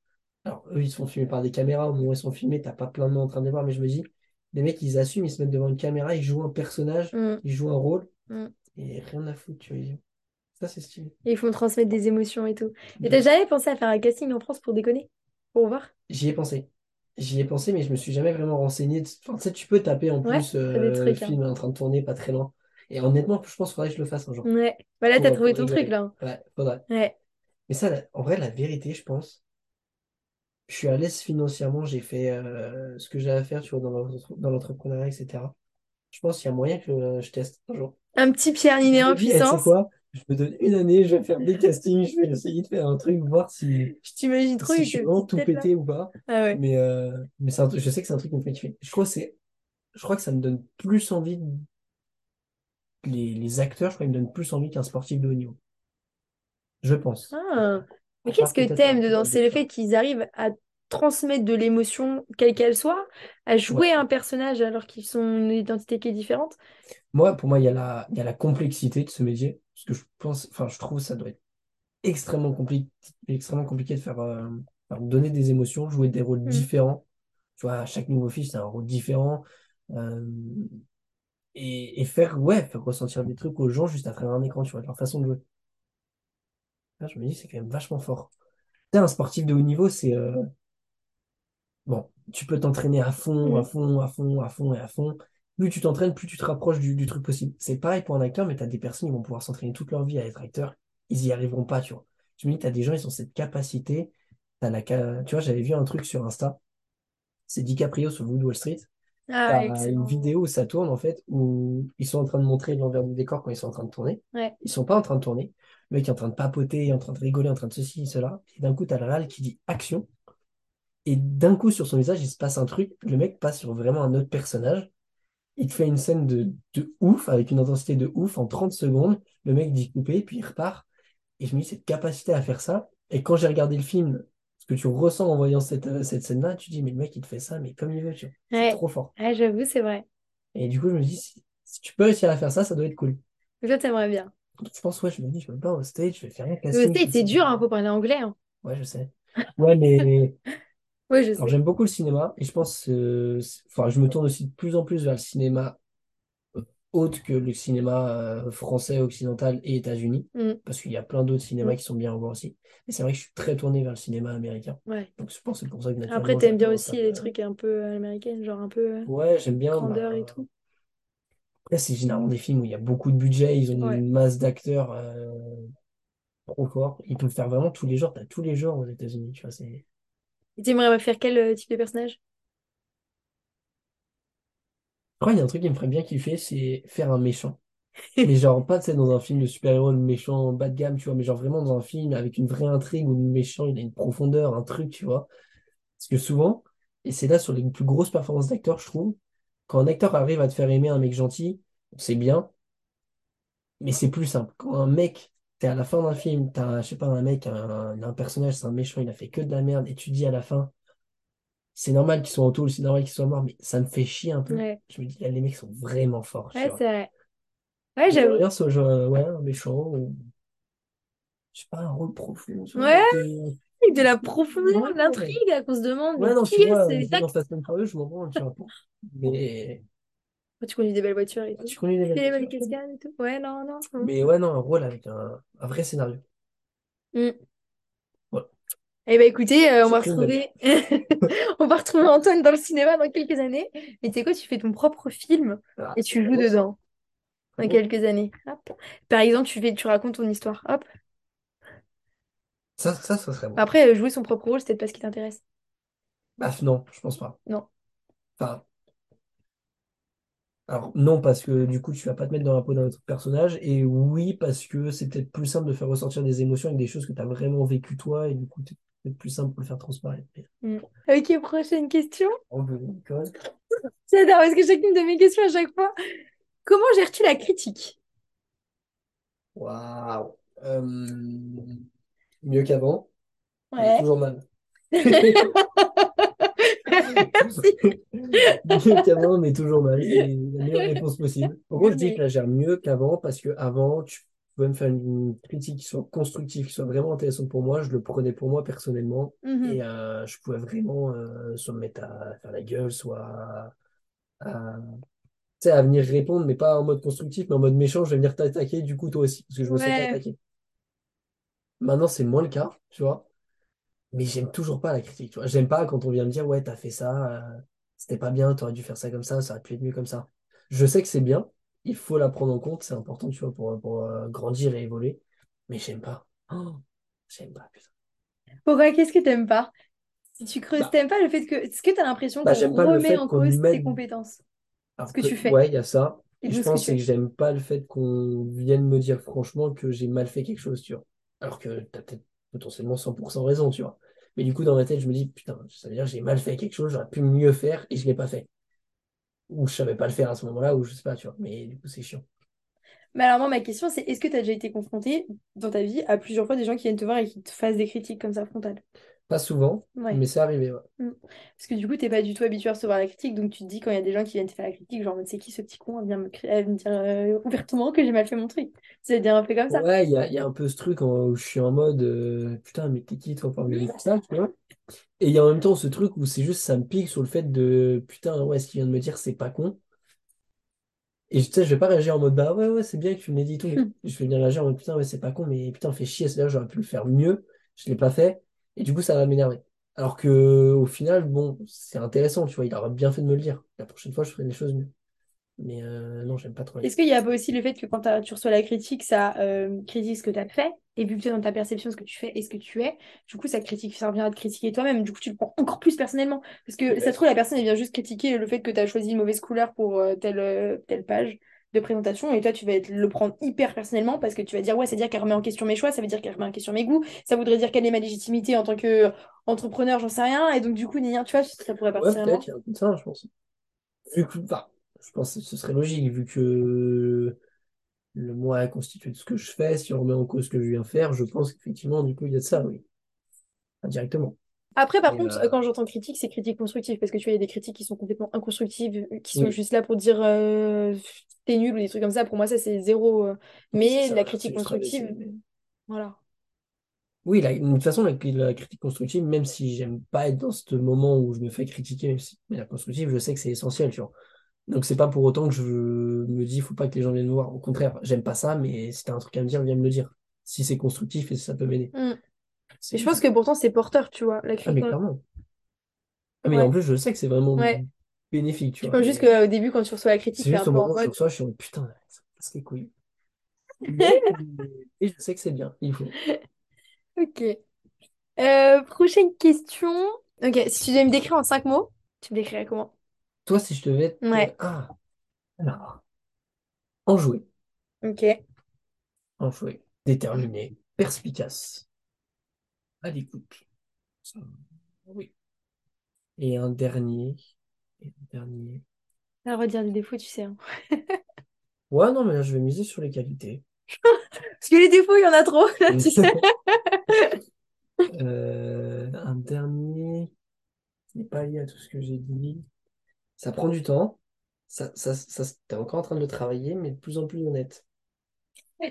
Alors, eux, ils sont filmés par des caméras, au moment où ils sont filmés, t'as pas plein de monde en train de les voir, mais je me dis, les mecs, ils assument, ils se mettent devant une caméra, ils jouent un personnage, Mm, ils jouent un rôle, mm. et rien à foutre, tu vois. Ça, c'est stylé. Et ils font transmettre des émotions et tout. Et t'as jamais pensé à faire un casting en France pour déconner? Pour voir? J'y ai pensé. J'y ai pensé, mais je me suis jamais vraiment renseigné. Enfin, tu sais, tu peux taper en Ouais, plus euh, trucs, hein. film en train de tourner, pas très loin. Et honnêtement, je pense qu'il faudrait que je le fasse un jour. Ouais. Bah là, t'as Pour, trouvé ton truc, là. hein. Ouais, faudrait. Ouais. Mais ça, en vrai, la vérité, je pense, je suis à l'aise financièrement, j'ai fait euh, ce que j'ai à faire, tu vois, dans l'entre- dans l'entrepreneuriat, etc. Je pense qu'il y a moyen que euh, je teste un jour. Un petit Pierre Ninet en puissance. quoi? Je me donne une année, je vais faire des castings, je vais essayer de faire un truc, voir si, Je t'imagine trop si je suis vraiment tout là. pété ou pas. Ah ouais. Mais, euh, mais un truc- je sais que c'est un truc qui me fait kiffer. Je crois je crois que ça me donne plus envie, de- les, les acteurs, je crois qu'ils me donnent plus envie qu'un sportif de haut niveau. Je pense. Ah. Mais qu'est-ce que t'aimes dedans? C'est le fait qu'ils arrivent à transmettre de l'émotion, quelle qu'elle soit, à jouer Ouais. un personnage alors qu'ils sont une identité qui est différente? Moi, pour moi, il y a la, il y a la complexité de ce métier. Parce que je pense, enfin, je trouve que ça doit être extrêmement compliqué, extrêmement compliqué de faire, euh, donner des émotions, jouer des rôles Mm. différents. Tu vois, chaque nouveau film, c'est un rôle différent. Euh, et, et faire, ouais, faire ressentir des trucs aux gens juste à travers un écran, tu vois, leur façon de jouer. Là, je me dis, c'est quand même vachement fort. Tu un sportif de haut niveau, c'est, euh, bon, tu peux t'entraîner à fond, à Mm. fond, à fond, à fond et à fond. Plus tu t'entraînes, plus tu te rapproches du, du truc possible. C'est pareil pour un acteur, mais tu as des personnes qui vont pouvoir s'entraîner toute leur vie à être acteur. Ils y arriveront pas, tu vois. Je me dis, tu as des gens, ils ont cette capacité. La, tu vois, j'avais vu un truc sur Insta. C'est DiCaprio sur de Wall Street. Ah, une vidéo où ça tourne, en fait, où ils sont en train de montrer l'envers du décor quand ils sont en train de tourner. Ouais. Ils sont pas en train de tourner. Le mec est en train de papoter, en train de rigoler, en train de ceci, cela. Et d'un coup, tu as le réal qui dit action. Et d'un coup, sur son visage, il se passe un truc. Le mec passe sur vraiment un autre personnage. Il te fait une scène de, de ouf, avec une intensité de ouf, en 30 secondes. Le mec dit couper, puis il repart. Et je me dis, cette capacité à faire ça. Et quand j'ai regardé le film, ce que tu ressens en voyant cette, euh, cette scène-là, tu dis, mais le mec, il te fait ça, mais comme il veut, tu vois. C'est trop fort. Ouais, j'avoue, c'est vrai. Et du coup, je me dis, si, si tu peux réussir à faire ça, ça doit être cool. Toi, t'aimerais bien. Je pense, ouais, je me dis, je me pas au stage, je vais faire Le casting. je stage, vais c'est dur, hein, faut parler anglais. hein. Ouais, je sais. Ouais, mais Oui, je alors sais. j'aime beaucoup le cinéma et je pense, euh, c'est- enfin, je me tourne aussi de plus en plus vers le cinéma euh, autre que le cinéma euh, français, occidental et États-Unis, Mm. parce qu'il y a plein d'autres cinémas Mm. qui sont bien à voir aussi. Mais c'est vrai que je suis très tourné vers le cinéma américain. Ouais. Donc je pense que c'est pour ça que Après, naturellement, t'aimes bien aussi les euh, trucs un peu à l'américaine, genre un peu euh, Ouais, j'aime bien. grandeur et bah, tout. Après, c'est généralement des films où il y a beaucoup de budget, ils ont Ouais. une masse d'acteurs euh, trop forts. Ils peuvent faire vraiment tous les genres. T'as tous les genres aux États-Unis, tu vois. C'est... Et t'aimerais faire quel euh, type de personnage? crois qu'il y a un truc qui me ferait bien kiffer, c'est faire un méchant. Mais genre, pas, tu sais, dans un film de super-héros, le méchant bas de gamme, tu vois, mais genre vraiment dans un film avec une vraie intrigue où le méchant, il a une profondeur, un truc, tu vois. Parce que souvent, et c'est là sur les plus grosses performances d'acteurs, je trouve, quand un acteur arrive à te faire aimer un mec gentil, c'est bien, mais c'est plus simple. Quand un mec, t'es à la fin d'un film, t'as, je sais pas, un mec, un, un personnage, c'est un méchant, il a fait que de la merde, et tu dis à la fin, c'est normal qu'ils soient en c'est normal qu'ils soient morts, mais ça me fait chier un peu. Ouais, Je me dis, là, les mecs sont vraiment forts, ouais, c'est vrai. Ouais, j'avoue. bien ce genre, euh, ouais, un méchant, ou, je sais pas, un rôle profond, Ouais, avec des- de la profondeur, Ouais, de l'intrigue, qu'on se demande, ouais, non, qui est dans Fast and Furious, je m'en vois. Mais, Tu conduis des belles voitures et ah, tout. tu les mecs, belles cascades et tout. Ouais, non, non. Mais ouais, non, un rôle avec un, un vrai scénario. Mm. Voilà. Eh ben écoutez, euh, on va retrouver on va retrouver Antoine dans le cinéma dans quelques années. Mais tu sais quoi, tu fais ton propre film Ah, et tu joues beau, dedans dans Bon? quelques années. Hop. Par exemple, tu fais, tu racontes ton histoire. Hop. Ça, ça, ça serait bon. Après, euh, jouer son propre rôle, c'est peut-être pas ce qui t'intéresse. Bah, non, je pense pas. Non. Enfin, alors, non, parce que du coup, tu vas pas te mettre dans la peau d'un autre personnage. Et oui, parce que c'est peut-être plus simple de faire ressortir des émotions avec des choses que tu as vraiment vécues toi. Et du coup, c'est peut-être plus simple pour le faire transparaître. Mm. Ok, prochaine question. même. J'adore parce que chacune de mes questions à chaque fois. Comment gères-tu la critique? Waouh. Euh, mieux qu'avant, Ouais. toujours mal. Merci. Qu'avant, mais toujours mal. C'est la meilleure réponse possible. En gros, je dis que je la gère mieux qu'avant parce que avant, tu pouvais me faire une critique qui soit constructive, qui soit vraiment intéressante pour moi. Je le prenais pour moi personnellement Mhm. et euh, je pouvais vraiment euh, soit me mettre à faire la gueule, soit à, à, tu sais, à venir répondre, mais pas en mode constructif, mais en mode méchant. Je vais venir t'attaquer du coup toi aussi parce que je me Ouais. attaqué. Maintenant, c'est moins le cas, tu vois. Mais j'aime toujours pas la critique, tu vois. J'aime pas quand on vient me dire, ouais, t'as fait ça, euh, c'était pas bien, t'aurais dû faire ça comme ça, ça aurait pu être mieux comme ça. Je sais que c'est bien, il faut la prendre en compte, c'est important, tu vois, pour, pour euh, grandir et évoluer. Mais j'aime pas. Oh, j'aime pas, putain. Pourquoi? Qu'est-ce que t'aimes pas? Si tu creuses, Bah, t'aimes pas le fait que... Est-ce que t'as l'impression bah, qu'on remet en cause tes compétences? Alors, que tu fais? Ouais, il y a ça. Et je ce que pense fais. que j'aime pas le fait qu'on vienne me dire franchement que j'ai mal fait quelque chose, tu vois. Alors que t'as peut-être potentiellement 100% raison, tu vois. Mais du coup, dans ma tête, je me dis, putain, ça veut dire que j'ai mal fait quelque chose, j'aurais pu mieux faire et je l'ai pas fait. Ou je savais pas le faire à ce moment-là, ou je sais pas, tu vois. Mais du coup, c'est chiant. Mais alors moi, ma question, c'est est-ce que t'as déjà été confronté dans ta vie à plusieurs fois des gens qui viennent te voir et qui te fassent des critiques comme ça frontales? Pas souvent, Ouais. mais c'est arrivé, ouais. Mm. Parce que du coup, t'es pas du tout habitué à recevoir la critique, donc tu te dis quand il y a des gens qui viennent te faire la critique, genre, c'est qui ce petit con à venir me, cri- à me dire euh, ouvertement que j'ai mal fait mon truc? C'est dire un peu comme ça. Ouais, il y a, il y a un peu ce truc en- où je suis en mode, euh, putain, mais t'es qui toi pour me dire ça, tu vois? Et il y a en même temps ce truc où c'est juste, ça me pique sur le fait de, putain, ouais, ce qu'il vient de me dire, c'est pas con. Et tu sais, je vais pas réagir en mode, bah ouais, ouais, c'est bien que tu me l'aies dit tout. Je vais venir réagir en mode, putain, ouais, c'est pas con, mais putain, fait chier, c'est-à-dire, j'aurais pu le faire mieux, je l'ai pas fait, et du coup, ça va m'énerver. Alors que, au final, bon, c'est intéressant, tu vois, il aurait bien fait de me le dire. La prochaine fois, je ferai les choses mieux. Mais euh, non, j'aime pas trop. les- Est-ce qu'il y a aussi le fait que quand tu reçois la critique, ça euh, critique ce que tu as fait, et vu que dans ta perception de ce que tu fais et ce que tu es, du coup, ça critique, ça revient à te critiquer toi-même. Du coup, tu le prends encore plus personnellement. Parce que ça se trouve, la personne, elle vient juste critiquer le fait que tu as choisi une mauvaise couleur pour euh, telle, euh, telle page de présentation, et toi, tu vas être- le prendre hyper personnellement parce que tu vas dire, ouais, c'est dire qu'elle remet en question mes choix, ça veut dire qu'elle remet en question mes goûts, ça voudrait dire quelle est ma légitimité en tant qu'entrepreneur, j'en sais rien, et donc, du coup, ni rien, tu vois, ça pourrait Ouais, partir peut-être, il y a un peu de ça, je pense. Vu que, je pense que ce serait logique, vu que le moi est constitué de ce que je fais, si on remet en cause ce que je viens faire, je pense qu'effectivement, du coup, il y a de ça, oui. Indirectement. Après, par Et, contre, euh, quand j'entends critique, c'est critique constructive, parce que tu vois, il y a des critiques qui sont complètement inconstructives, euh, qui sont Oui. juste là pour dire euh, t'es nul ou des trucs comme ça. Pour moi, ça, c'est zéro. euh. Mais c'est ça, la critique constructive, mais- voilà. Oui, la- de toute façon, la, la critique constructive, même si j'aime pas être dans ce moment où je me fais critiquer, même si, mais la constructive, je sais que c'est essentiel, tu vois. Donc, c'est pas pour autant que je me dis, faut pas que les gens viennent me voir. Au contraire, j'aime pas ça, mais si t'as un truc à me dire, viens me le dire. Si c'est constructif et si ça peut m'aider. Mm. C'est- Et je pense que pourtant, c'est porteur, tu vois. La Ah, critique. mais clairement. Ah, mais Ouais. en plus, je sais que c'est vraiment Ouais. Bénéfique, tu Je vois. pense juste qu'au début, quand tu reçois la critique, C'est juste au peu en moment où je mode. reçois, je suis en putain, ça casse les couilles. Mais- Et je sais que c'est bien, il faut. Ok. Euh, prochaine question. Ok, si tu devais me décrire en cinq mots, tu me décrirais comment? Toi, si je devais. te- Ouais. Ah, Alors, enjoué, Ok. enjoué, déterminé, perspicace, à l'écoute. Ça, Oui. Et un dernier. Et un dernier. À redire des défauts, tu sais. hein. Ouais, non, mais là, je vais miser sur les qualités. Parce que les défauts, il y en a trop, là, tu sais. Euh, un dernier qui n'est pas lié à tout ce que j'ai dit. Ça prend du temps. Ça, ça, ça, t'es encore en train de le travailler, mais de plus en plus honnête.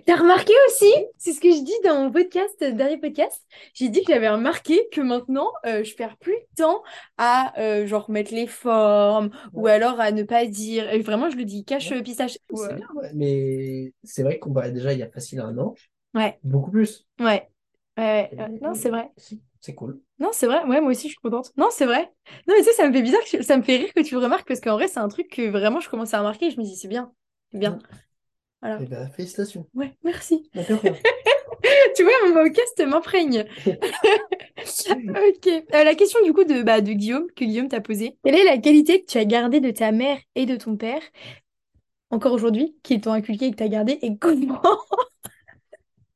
T'as remarqué aussi, c'est ce que je dis dans mon podcast, euh, dernier podcast, j'ai dit que j'avais remarqué que maintenant, euh, je perds plus de temps à euh, genre mettre les formes ou alors à ne pas dire. Et vraiment, je le dis, cache Ouais. euh, pistache. C'est Ouais. bien, ouais. Mais c'est vrai qu'on parlait déjà il y a facile un an, Ouais, beaucoup plus. ouais. Ouais, ouais. Non, c'est vrai. C'est c'est cool. Non, c'est vrai. Ouais, moi aussi, je suis contente. Non, c'est vrai. Non, mais tu sais, ça me fait bizarre, que tu- ça me fait rire que tu le remarques parce qu'en vrai, c'est un truc que vraiment je commence à remarquer et je me dis, c'est bien. C'est bien. Voilà. Eh ben, félicitations. Ouais, merci. Rien. Tu vois, mon podcast m'imprègne. Ok. Euh, la question du coup de, bah, de Guillaume, que Guillaume t'a posée. Quelle est la qualité que tu as gardée de ta mère et de ton père, encore aujourd'hui, qu'ils t'ont inculqué et que tu as gardée, et comment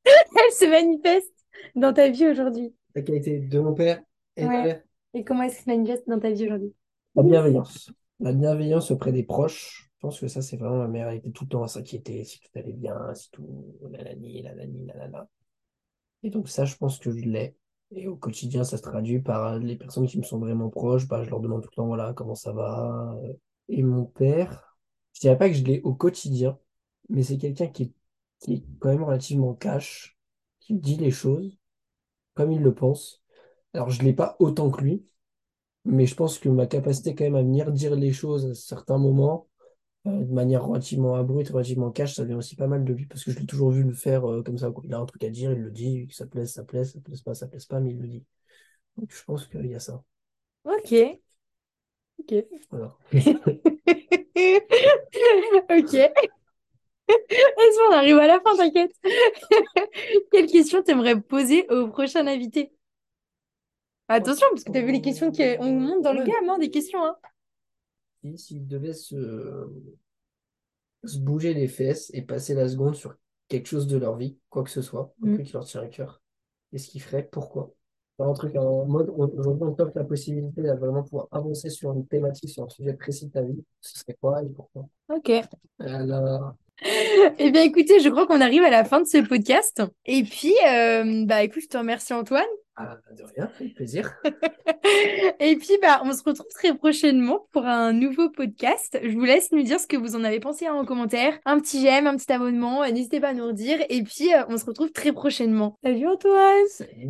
elle se manifeste dans ta vie aujourd'hui? La qualité de mon père et de ma Ouais. mère. Et comment elle se manifeste dans ta vie aujourd'hui? La bienveillance. La bienveillance auprès des proches. Pense que ça, c'est vraiment ma mère. Elle était tout le temps à s'inquiéter si tout allait bien, si tout. Nanani, nanani, nanana. Et donc, ça, je pense que je l'ai. Et au quotidien, ça se traduit par les personnes qui me sont vraiment proches. Bah, je leur demande tout le temps, voilà, comment ça va. Et mon père, je dirais pas que je l'ai au quotidien, mais c'est quelqu'un qui est, qui est quand même relativement cash, qui dit les choses comme il le pense. Alors, je l'ai pas autant que lui. Mais je pense que ma capacité quand même à venir dire les choses à certains moments, euh, de manière relativement abrupte, relativement cash, ça vient aussi pas mal de lui, parce que je l'ai toujours vu le faire euh, comme ça. quoi. Il a un truc à dire, il le dit, que ça plaise, ça plaise, ça plaise pas, ça plaise pas, mais il le dit. Donc je pense qu'il y a ça. Ok. Ok. Voilà. Ok. Est-ce qu'on arrive à la fin, t'inquiète? Quelle question t'aimerais poser au prochain invité? Attention, parce que t'as vu les questions qu'on monte dans le gamme, hein, des questions, hein. Et S'il devait se... se bouger les fesses et passer la seconde sur quelque chose de leur vie, quoi que ce soit, un Mm. truc qui leur tient à cœur, qu'est-ce qu'ils feraient? Pourquoi? Un truc en mode, aujourd'hui, on t'offre la possibilité de vraiment pouvoir avancer sur une thématique, sur un sujet précis de ta vie. Ce serait quoi et pourquoi? Ok. Alors, Eh bien, écoutez, je crois qu'on arrive à la fin de ce podcast. Et puis, euh, bah, écoute, je te remercie, Antoine. ah, de rien, avec plaisir. Et puis, bah, on se retrouve très prochainement pour un nouveau podcast. Je vous laisse nous dire ce que vous en avez pensé hein, en commentaire. Un petit j'aime, un petit abonnement, euh, n'hésitez pas à nous redire. Et puis, euh, on se retrouve très prochainement. Salut, Antoine! Salut.